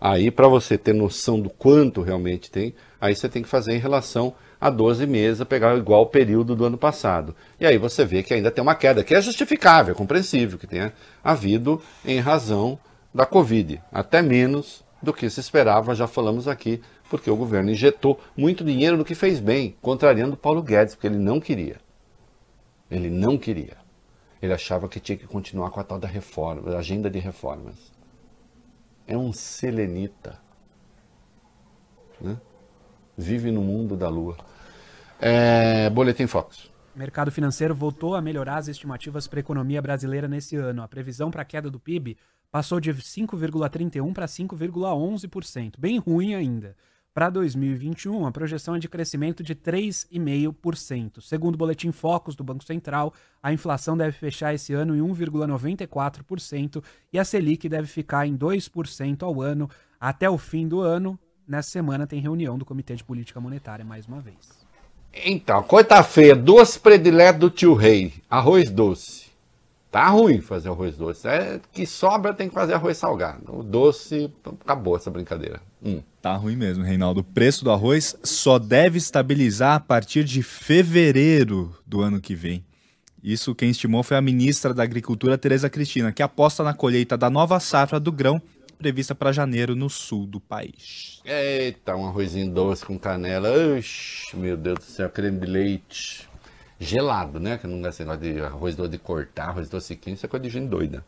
Aí, para você ter noção do quanto realmente tem, aí você tem que fazer em relação a 12 meses, pegar igual o período do ano passado. E aí você vê que ainda tem uma queda, que é justificável, é compreensível que tenha havido em razão da Covid, até menos do que se esperava, já falamos aqui, porque o governo injetou muito dinheiro no que fez bem, contrariando Paulo Guedes, porque ele não queria. Ele não queria. Ele achava que tinha que continuar com a tal da reforma, da agenda de reformas é um selenita. Né? Vive no mundo da lua. É, Boletim Fox. O mercado financeiro voltou a melhorar as estimativas para a economia brasileira nesse ano. A previsão para a queda do PIB passou de 5,31% para 5,11%, bem ruim ainda. Para 2021, a projeção é de crescimento de 3,5%. Segundo o Boletim Focus do Banco Central, a inflação deve fechar esse ano em 1,94% e a Selic deve ficar em 2% ao ano até o fim do ano. Nessa semana tem reunião do Comitê de Política Monetária mais uma vez. Então, coisa feia, doce predileto do tio Rei, arroz doce. Tá ruim fazer arroz doce. É que sobra tem que fazer arroz salgado. O doce, acabou essa brincadeira. Hum. Tá ruim mesmo, Reinaldo. O preço do arroz só deve estabilizar a partir de fevereiro do ano que vem. Isso quem estimou foi a ministra da Agricultura, Tereza Cristina, que aposta na colheita da nova safra do grão prevista para janeiro no sul do país. Eita, um arrozinho doce com canela. Oxi, meu Deus do céu, creme de leite. Gelado, né? Que não gosta de arroz doce de cortar, arroz doce quente, isso é coisa de gente doida.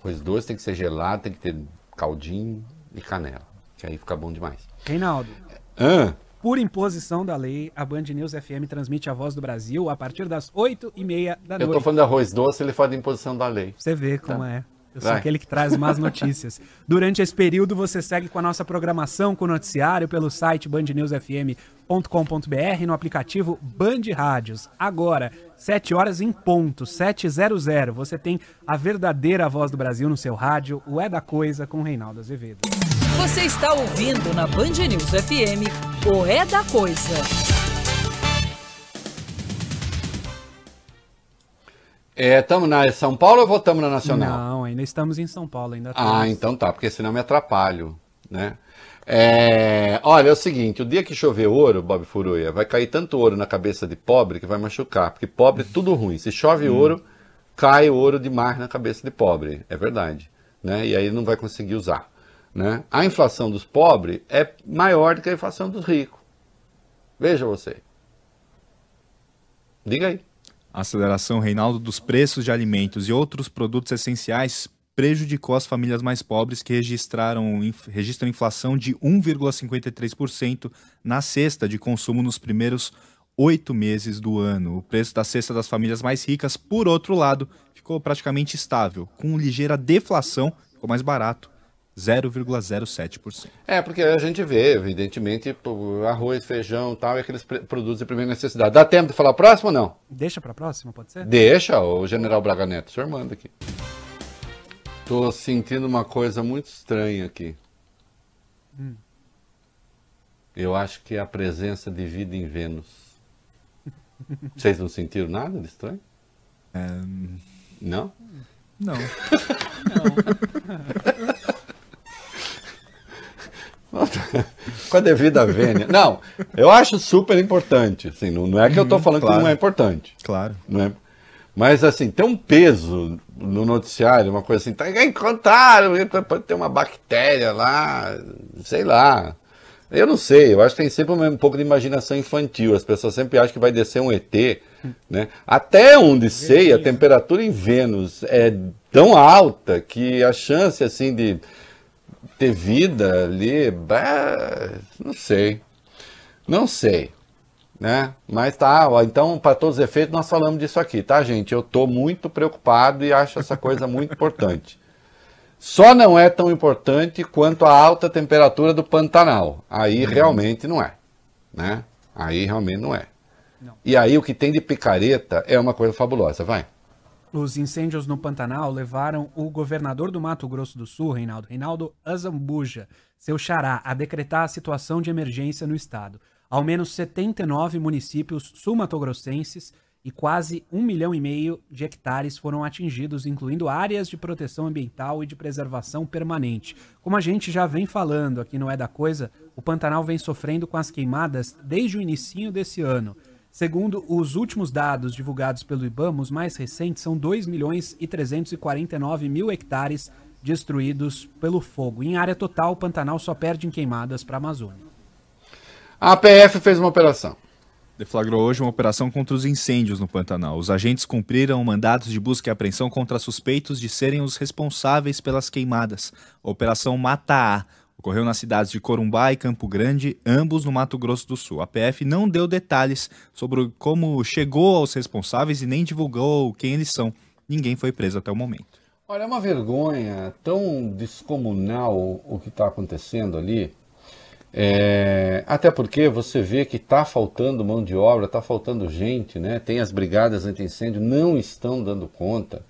Arroz doce tem que ser gelado, tem que ter caldinho e canela. Que aí fica bom demais. Reinaldo. Ah, Por imposição da lei, a Band News FM transmite a Voz do Brasil a partir das 8h30 da eu noite. tô falando de arroz doce, ele fala de imposição da lei. Você vê como é. Eu sou Vai. aquele que traz más notícias. Durante esse período, você segue com a nossa programação, com o noticiário, pelo site bandnewsfm.com.br, no aplicativo Band Rádios. Agora, 7 horas em ponto, 700, você tem a verdadeira voz do Brasil no seu rádio, o É da Coisa, com Reinaldo Azevedo. Você está ouvindo na Band News FM o É da Coisa. É, estamos na São Paulo ou voltamos na Nacional? Não, ainda estamos em São Paulo, ainda Ah, então tá, porque senão me atrapalho, né? É, olha, é o seguinte, o dia que chover ouro, Bob Furuia, vai cair tanto ouro na cabeça de pobre que vai machucar, porque pobre é tudo ruim. Se chove ouro, cai ouro demais na cabeça de pobre, é verdade, né? E aí não vai conseguir usar, né? A inflação dos pobres é maior do que a inflação dos ricos. Veja você. Diga aí. A aceleração, Reinaldo, dos preços de alimentos e outros produtos essenciais prejudicou as famílias mais pobres que registraram registram inflação de 1,53% na cesta de consumo nos primeiros oito meses do ano. O preço da cesta das famílias mais ricas, por outro lado, ficou praticamente estável, com ligeira deflação, ficou mais barato, 0,07%. É, porque a gente vê, evidentemente, arroz, feijão e tal, e aqueles produtos de primeira necessidade. Dá tempo de falar próximo ou não? Deixa pra próxima, pode ser? Deixa, o General Braga Neto, o senhor manda aqui. Tô sentindo uma coisa muito estranha aqui. Eu acho que é a presença de vida em Vênus. Vocês não sentiram nada de estranho? Não? Não. Com a devida vênia. Não, eu acho super importante. Assim, não, não é que eu tô falando que claro. não é importante. Claro. não é? Mas assim, tem um peso no noticiário, uma coisa assim, tá encontraram, pode ter uma bactéria lá, sei lá. Eu não sei, eu acho que tem sempre um pouco de imaginação infantil. As pessoas sempre acham que vai descer um ET, né? Até onde sei, a temperatura em Vênus é tão alta que a chance assim de ter vida ali, bah, não sei. Não sei né? Mas tá, ó, então, para todos os efeitos, nós falamos disso aqui, tá, gente? Eu tô muito preocupado e acho essa coisa muito importante. Só não é tão importante quanto a alta temperatura do Pantanal. Aí realmente não é, né? Aí realmente não é. Não. E aí o que tem de picareta é uma coisa fabulosa, vai. Os incêndios no Pantanal levaram o governador do Mato Grosso do Sul, Reinaldo, Reinaldo Azambuja, seu xará, a decretar a situação de emergência no estado. Ao menos 79 municípios sul-matogrossenses e quase um milhão e meio de hectares foram atingidos, incluindo áreas de proteção ambiental e de preservação permanente. Como a gente já vem falando aqui no É da Coisa, o Pantanal vem sofrendo com as queimadas desde o inicinho desse ano. Segundo os últimos dados divulgados pelo IBAMA, os mais recentes são 2 milhões e 349 mil hectares destruídos pelo fogo. Em área total, o Pantanal só perde em queimadas para a Amazônia. A APF fez uma operação. Deflagrou hoje uma operação contra os incêndios no Pantanal. Os agentes cumpriram mandados de busca e apreensão contra suspeitos de serem os responsáveis pelas queimadas. Operação Mata A. Ocorreu nas cidades de Corumbá e Campo Grande, ambos no Mato Grosso do Sul. A PF não deu detalhes sobre como chegou aos responsáveis e nem divulgou quem eles são. Ninguém foi preso até o momento. Olha, é uma vergonha tão descomunal o que está acontecendo ali. É, até porque você vê que está faltando mão de obra, está faltando gente, né? Tem as brigadas anti-incêndio, não estão dando conta.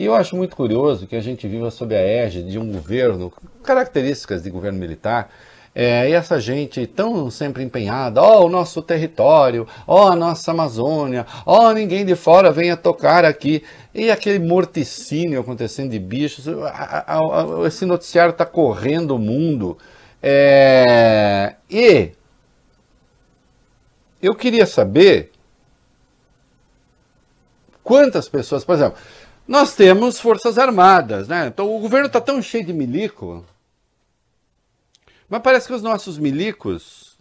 E eu acho muito curioso que a gente viva sob a égide de um governo, características de governo militar, é, e essa gente tão sempre empenhada, ó, oh, o nosso território, ó, oh, a nossa Amazônia, ó, oh, ninguém de fora venha tocar aqui. E aquele morticínio acontecendo de bichos, a, a, a, esse noticiário está correndo o mundo. É, e eu queria saber quantas pessoas, por exemplo, nós temos forças armadas, né? Então o governo está tão cheio de milico, mas parece que os nossos milicos,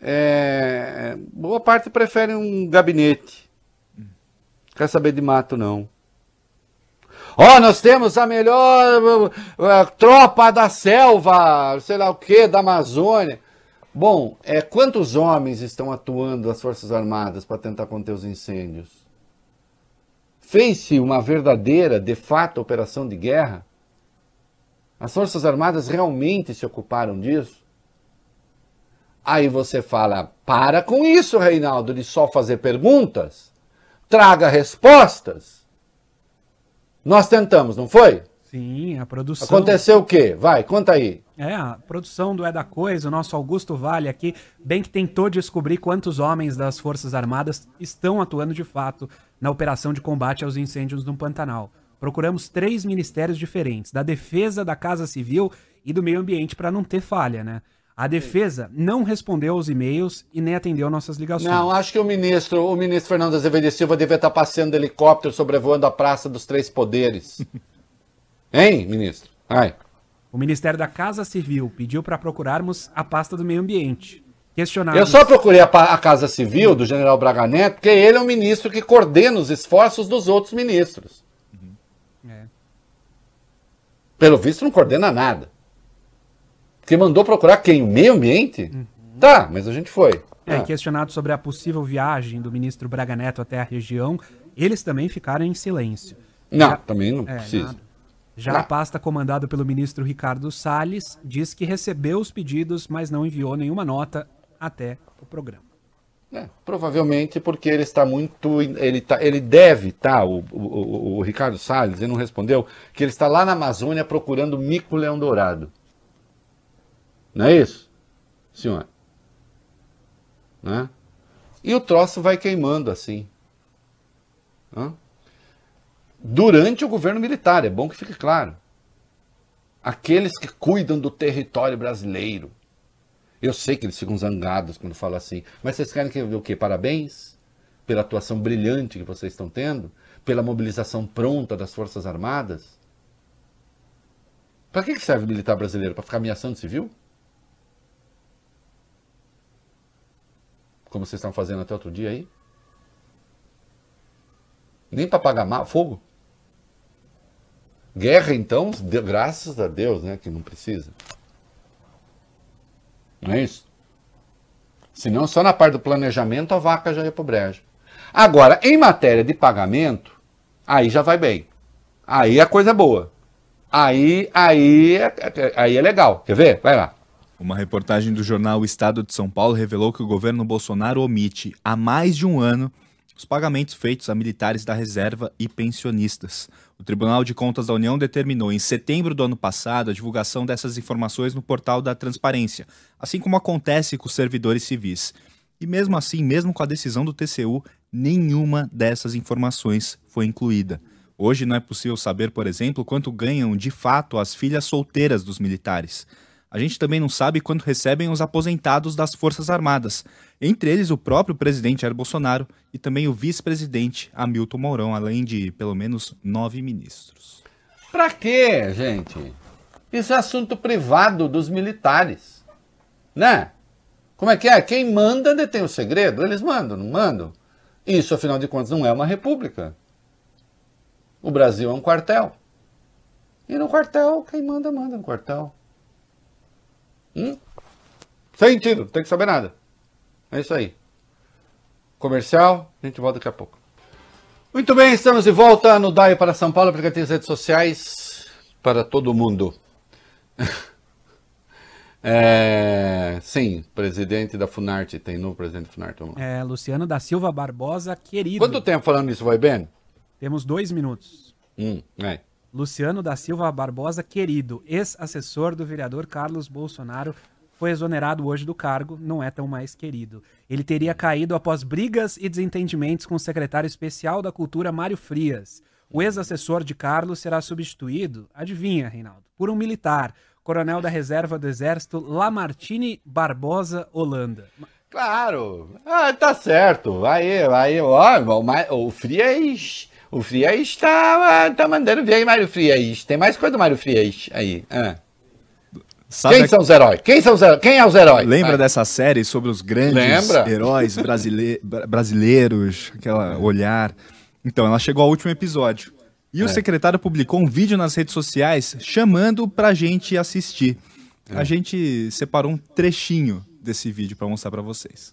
é, boa parte prefere um gabinete. Quer saber de mato não. Ó, oh, nós temos a melhor uh, tropa da selva, sei lá o que, da Amazônia. Bom, é, quantos homens estão atuando as Forças Armadas para tentar conter os incêndios? Fez-se uma verdadeira, de fato, operação de guerra? As Forças Armadas realmente se ocuparam disso? Aí você fala: para com isso, Reinaldo, de só fazer perguntas. Traga respostas. Nós tentamos, não foi? Sim, a produção. Aconteceu o quê? Vai, conta aí. É, a produção do É da Coisa, o nosso Augusto Vale aqui, bem que tentou descobrir quantos homens das Forças Armadas estão atuando de fato na operação de combate aos incêndios no Pantanal. Procuramos três ministérios diferentes, da Defesa, da Casa Civil e do Meio Ambiente, para não ter falha, né? A defesa não respondeu aos e-mails e nem atendeu nossas ligações. Não, acho que o ministro, o ministro Fernando Azevedo Silva devia estar passeando de helicóptero sobrevoando a Praça dos Três Poderes. hein, ministro? Ai. O Ministério da Casa Civil pediu para procurarmos a pasta do meio ambiente. Eu só procurei a, a, Casa Civil do general Braga Neto, porque ele é o ministro que coordena os esforços dos outros ministros. Uhum. É. Pelo visto, não coordena nada. Porque mandou procurar quem? O meio ambiente? Uhum. Tá, mas a gente foi. É, ah. questionado sobre a possível viagem do ministro Braga Neto até a região, eles também ficaram em silêncio. Não, Já, também não é, precisa. Nada. Já não. a pasta comandada pelo ministro Ricardo Salles diz que recebeu os pedidos, mas não enviou nenhuma nota até o programa. É, provavelmente porque ele está muito. Ele, tá, ele deve estar, tá, o, o, o, Ricardo Salles, ele não respondeu, que ele está lá na Amazônia procurando mico-leão dourado. Não é isso, senhor? Né? E o troço vai queimando assim. Né? Durante o governo militar, é bom que fique claro. Aqueles que cuidam do território brasileiro. Eu sei que eles ficam zangados quando falam assim, mas vocês querem que eu o quê? Parabéns pela atuação brilhante que vocês estão tendo, pela mobilização pronta das Forças Armadas. Para que serve o militar brasileiro? Para ficar ameaçando civil? como vocês estão fazendo até outro dia aí? Nem para apagar fogo? Guerra, então, graças a Deus, né, que não precisa. Não é isso? Senão, só na parte do planejamento a vaca já ia pro brejo. Agora, em matéria de pagamento, aí já vai bem. Aí a coisa é boa. Aí, aí, é, aí é legal. Quer ver? Vai lá. Uma reportagem do jornal Estado de São Paulo revelou que o governo Bolsonaro omite há mais de um ano os pagamentos feitos a militares da reserva e pensionistas. O Tribunal de Contas da União determinou em setembro do ano passado a divulgação dessas informações no portal da Transparência, assim como acontece com os servidores civis. E mesmo assim, mesmo com a decisão do TCU, nenhuma dessas informações foi incluída. Hoje não é possível saber, por exemplo, quanto ganham de fato as filhas solteiras dos militares. A gente também não sabe quanto recebem os aposentados das Forças Armadas, entre eles o próprio presidente Jair Bolsonaro e também o vice-presidente Hamilton Mourão, além de pelo menos nove ministros. Pra quê, gente? Isso é assunto privado dos militares, né? Como é que é? Quem manda detém o segredo? Eles mandam, não mandam? Isso, afinal de contas, não é uma república. O Brasil é um quartel. E no quartel, quem manda, manda no quartel. Hum? Sentido, não tem que saber nada. É isso aí. Comercial, a gente volta daqui a pouco. Muito bem, estamos de volta no DAI para São Paulo, aplicativo das redes sociais para todo mundo. É, sim, presidente da Funarte, tem novo presidente da Funarte. Vamos lá. É, Luciano da Silva Barbosa, querido. Quanto tempo falando isso, vai bem? Temos dois minutos. Hum, é. Luciano da Silva Barbosa, querido, ex-assessor do vereador Carlos Bolsonaro, foi exonerado hoje do cargo, não é tão mais querido. Ele teria caído após brigas e desentendimentos com o secretário especial da Cultura, Mário Frias. O ex-assessor de Carlos será substituído, adivinha, Reinaldo, por um militar, coronel da reserva do Exército, Lamartine Barbosa Holanda. Claro, ah, tá certo. Aí, aí, ó, o, Frias, o Frias tá, tá mandando ver aí, Mário Frias. Tem mais coisa do Mário Frias aí. ah. Sabe Quem são os heróis? Quem são os heróis? Quem é os heróis? Lembra Vai. dessa série sobre os grandes Lembra? heróis brasile- bra- brasileiros, aquela olhar? Então, ela chegou ao último episódio. E o secretário publicou um vídeo nas redes sociais chamando pra gente assistir. A gente separou um trechinho desse vídeo pra mostrar pra vocês.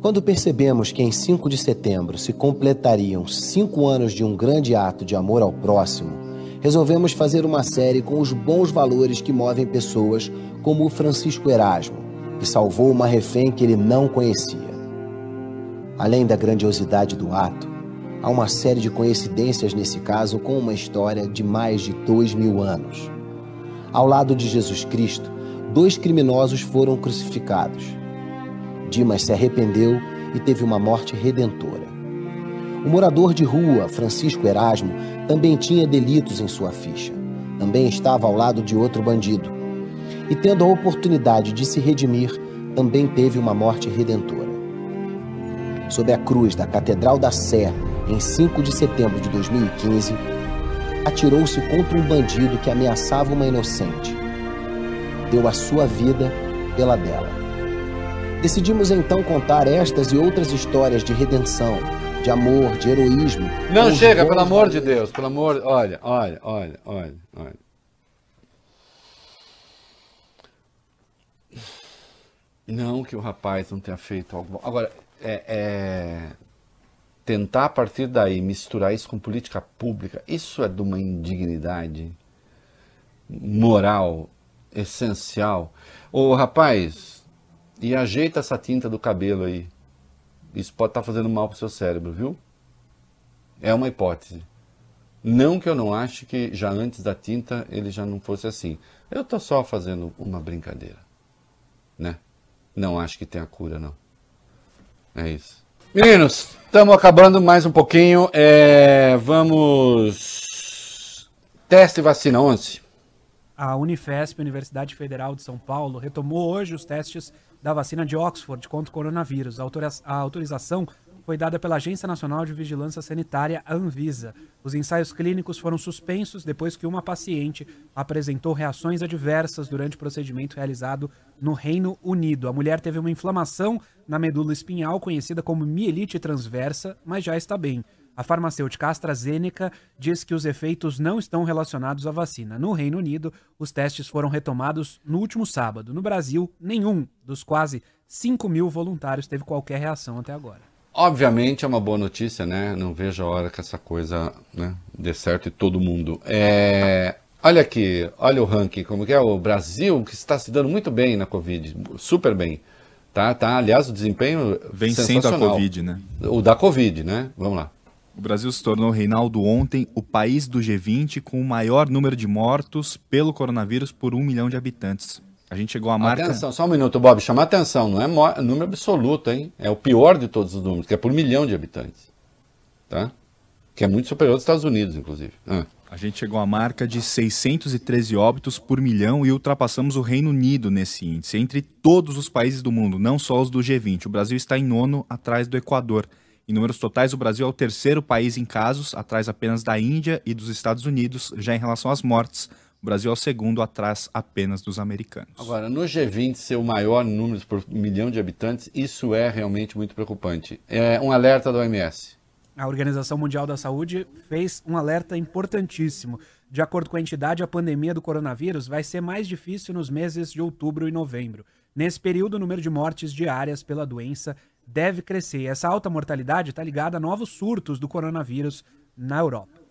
Quando percebemos que em 5 de setembro se completariam cinco anos de um grande ato de amor ao próximo, resolvemos fazer uma série com os bons valores que movem pessoas como o Francisco Erasmo, que salvou uma refém que ele não conhecia. Além da grandiosidade do ato, há uma série de coincidências nesse caso com uma história de mais de dois mil anos. Ao lado de Jesus Cristo, dois criminosos foram crucificados. Dimas se arrependeu e teve uma morte redentora. O morador de rua, Francisco Erasmo, também tinha delitos em sua ficha. Também estava ao lado de outro bandido. E tendo a oportunidade de se redimir, também teve uma morte redentora. Sob a cruz da Catedral da Sé, em 5 de setembro de 2015, atirou-se contra um bandido que ameaçava uma inocente. Deu a sua vida pela dela. Decidimos então contar estas e outras histórias de redenção, de amor, de heroísmo. Não chega, pelo amor de. Deus, pelo amor. Olha, olha, olha, olha, olha. Não que o rapaz não tenha feito algo. Agora, é, é, tentar a partir daí misturar isso com política pública, isso é de uma indignidade moral essencial. Ô rapaz, e ajeita essa tinta do cabelo aí. Isso pode estar fazendo mal pro seu cérebro, viu? É uma hipótese. Não que eu não ache que já antes da tinta ele já não fosse assim. Eu estou só fazendo uma brincadeira. Né? Não acho que tenha cura, não. É isso. Meninos, estamos acabando mais um pouquinho. É, vamos. Teste vacina 11. A Unifesp, Universidade Federal de São Paulo, retomou hoje os testes da vacina de Oxford contra o coronavírus. A autorização foi dada pela Agência Nacional de Vigilância Sanitária, Anvisa. Os ensaios clínicos foram suspensos depois que uma paciente apresentou reações adversas durante o procedimento realizado no Reino Unido. A mulher teve uma inflamação na medula espinhal, conhecida como mielite transversa, mas já está bem. A farmacêutica AstraZeneca diz que os efeitos não estão relacionados à vacina. No Reino Unido, os testes foram retomados no último sábado. No Brasil, nenhum dos quase 5 mil voluntários teve qualquer reação até agora. Obviamente é uma boa notícia, né? Não vejo a hora que essa coisa né, dê certo e todo mundo. É, Olha aqui, olha o ranking, como que é o Brasil, que está se dando muito bem na Covid, super bem. Tá, tá, aliás, o desempenho Vencendo a. Covid, né? O da Covid, né? Vamos lá. O Brasil se tornou, Reinaldo, ontem o país do G20 com o maior número de mortos pelo coronavírus por um milhão de habitantes. A gente chegou à marca. Atenção, só um minuto, Bob, chamar atenção, não é mo- número absoluto, hein? É o pior de todos os números, que é por milhão de habitantes. Tá? Que é muito superior aos Estados Unidos, inclusive. Ah. A gente chegou à marca de 613 óbitos por milhão e ultrapassamos o Reino Unido nesse índice, entre todos os países do mundo, não só os do G20. O Brasil está em nono, atrás do Equador. Em números totais, o Brasil é o terceiro país em casos, atrás apenas da Índia e dos Estados Unidos. Já em relação às mortes, o Brasil é o segundo, atrás apenas dos americanos. Agora, no G20 ser o maior número por milhão de habitantes, isso é realmente muito preocupante. É um alerta da OMS. a Organização Mundial da Saúde fez um alerta importantíssimo. De acordo com a entidade, a pandemia do coronavírus vai ser mais difícil nos meses de outubro e novembro. Nesse período, o número de mortes diárias pela doença deve crescer. Essa alta mortalidade está ligada a novos surtos do coronavírus na Europa.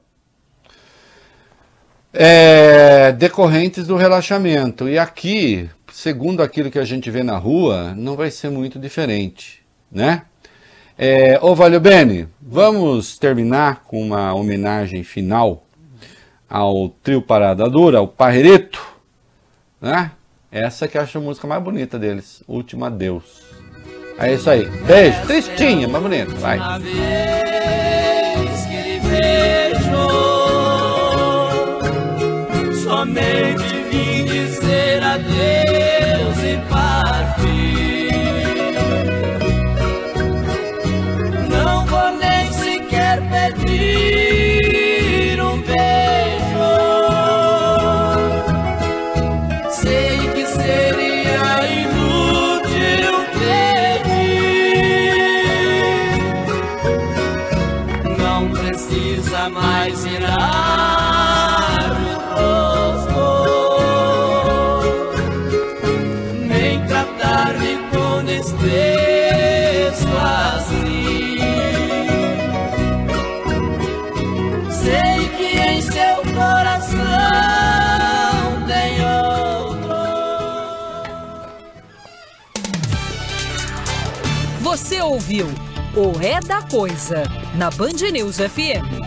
É, decorrentes do relaxamento. E aqui, segundo aquilo que a gente vê na rua, não vai ser muito diferente, né? É, ô Valeu Bene, vamos terminar com uma homenagem final ao trio Parada Dura, ao Parreto, né? Essa que eu acho a música mais bonita deles, Última Deus. É isso aí. Beijo. Tristinha, mas bonito. Vai. Somente vim dizer adeus ouviu o É da Coisa na Band News FM.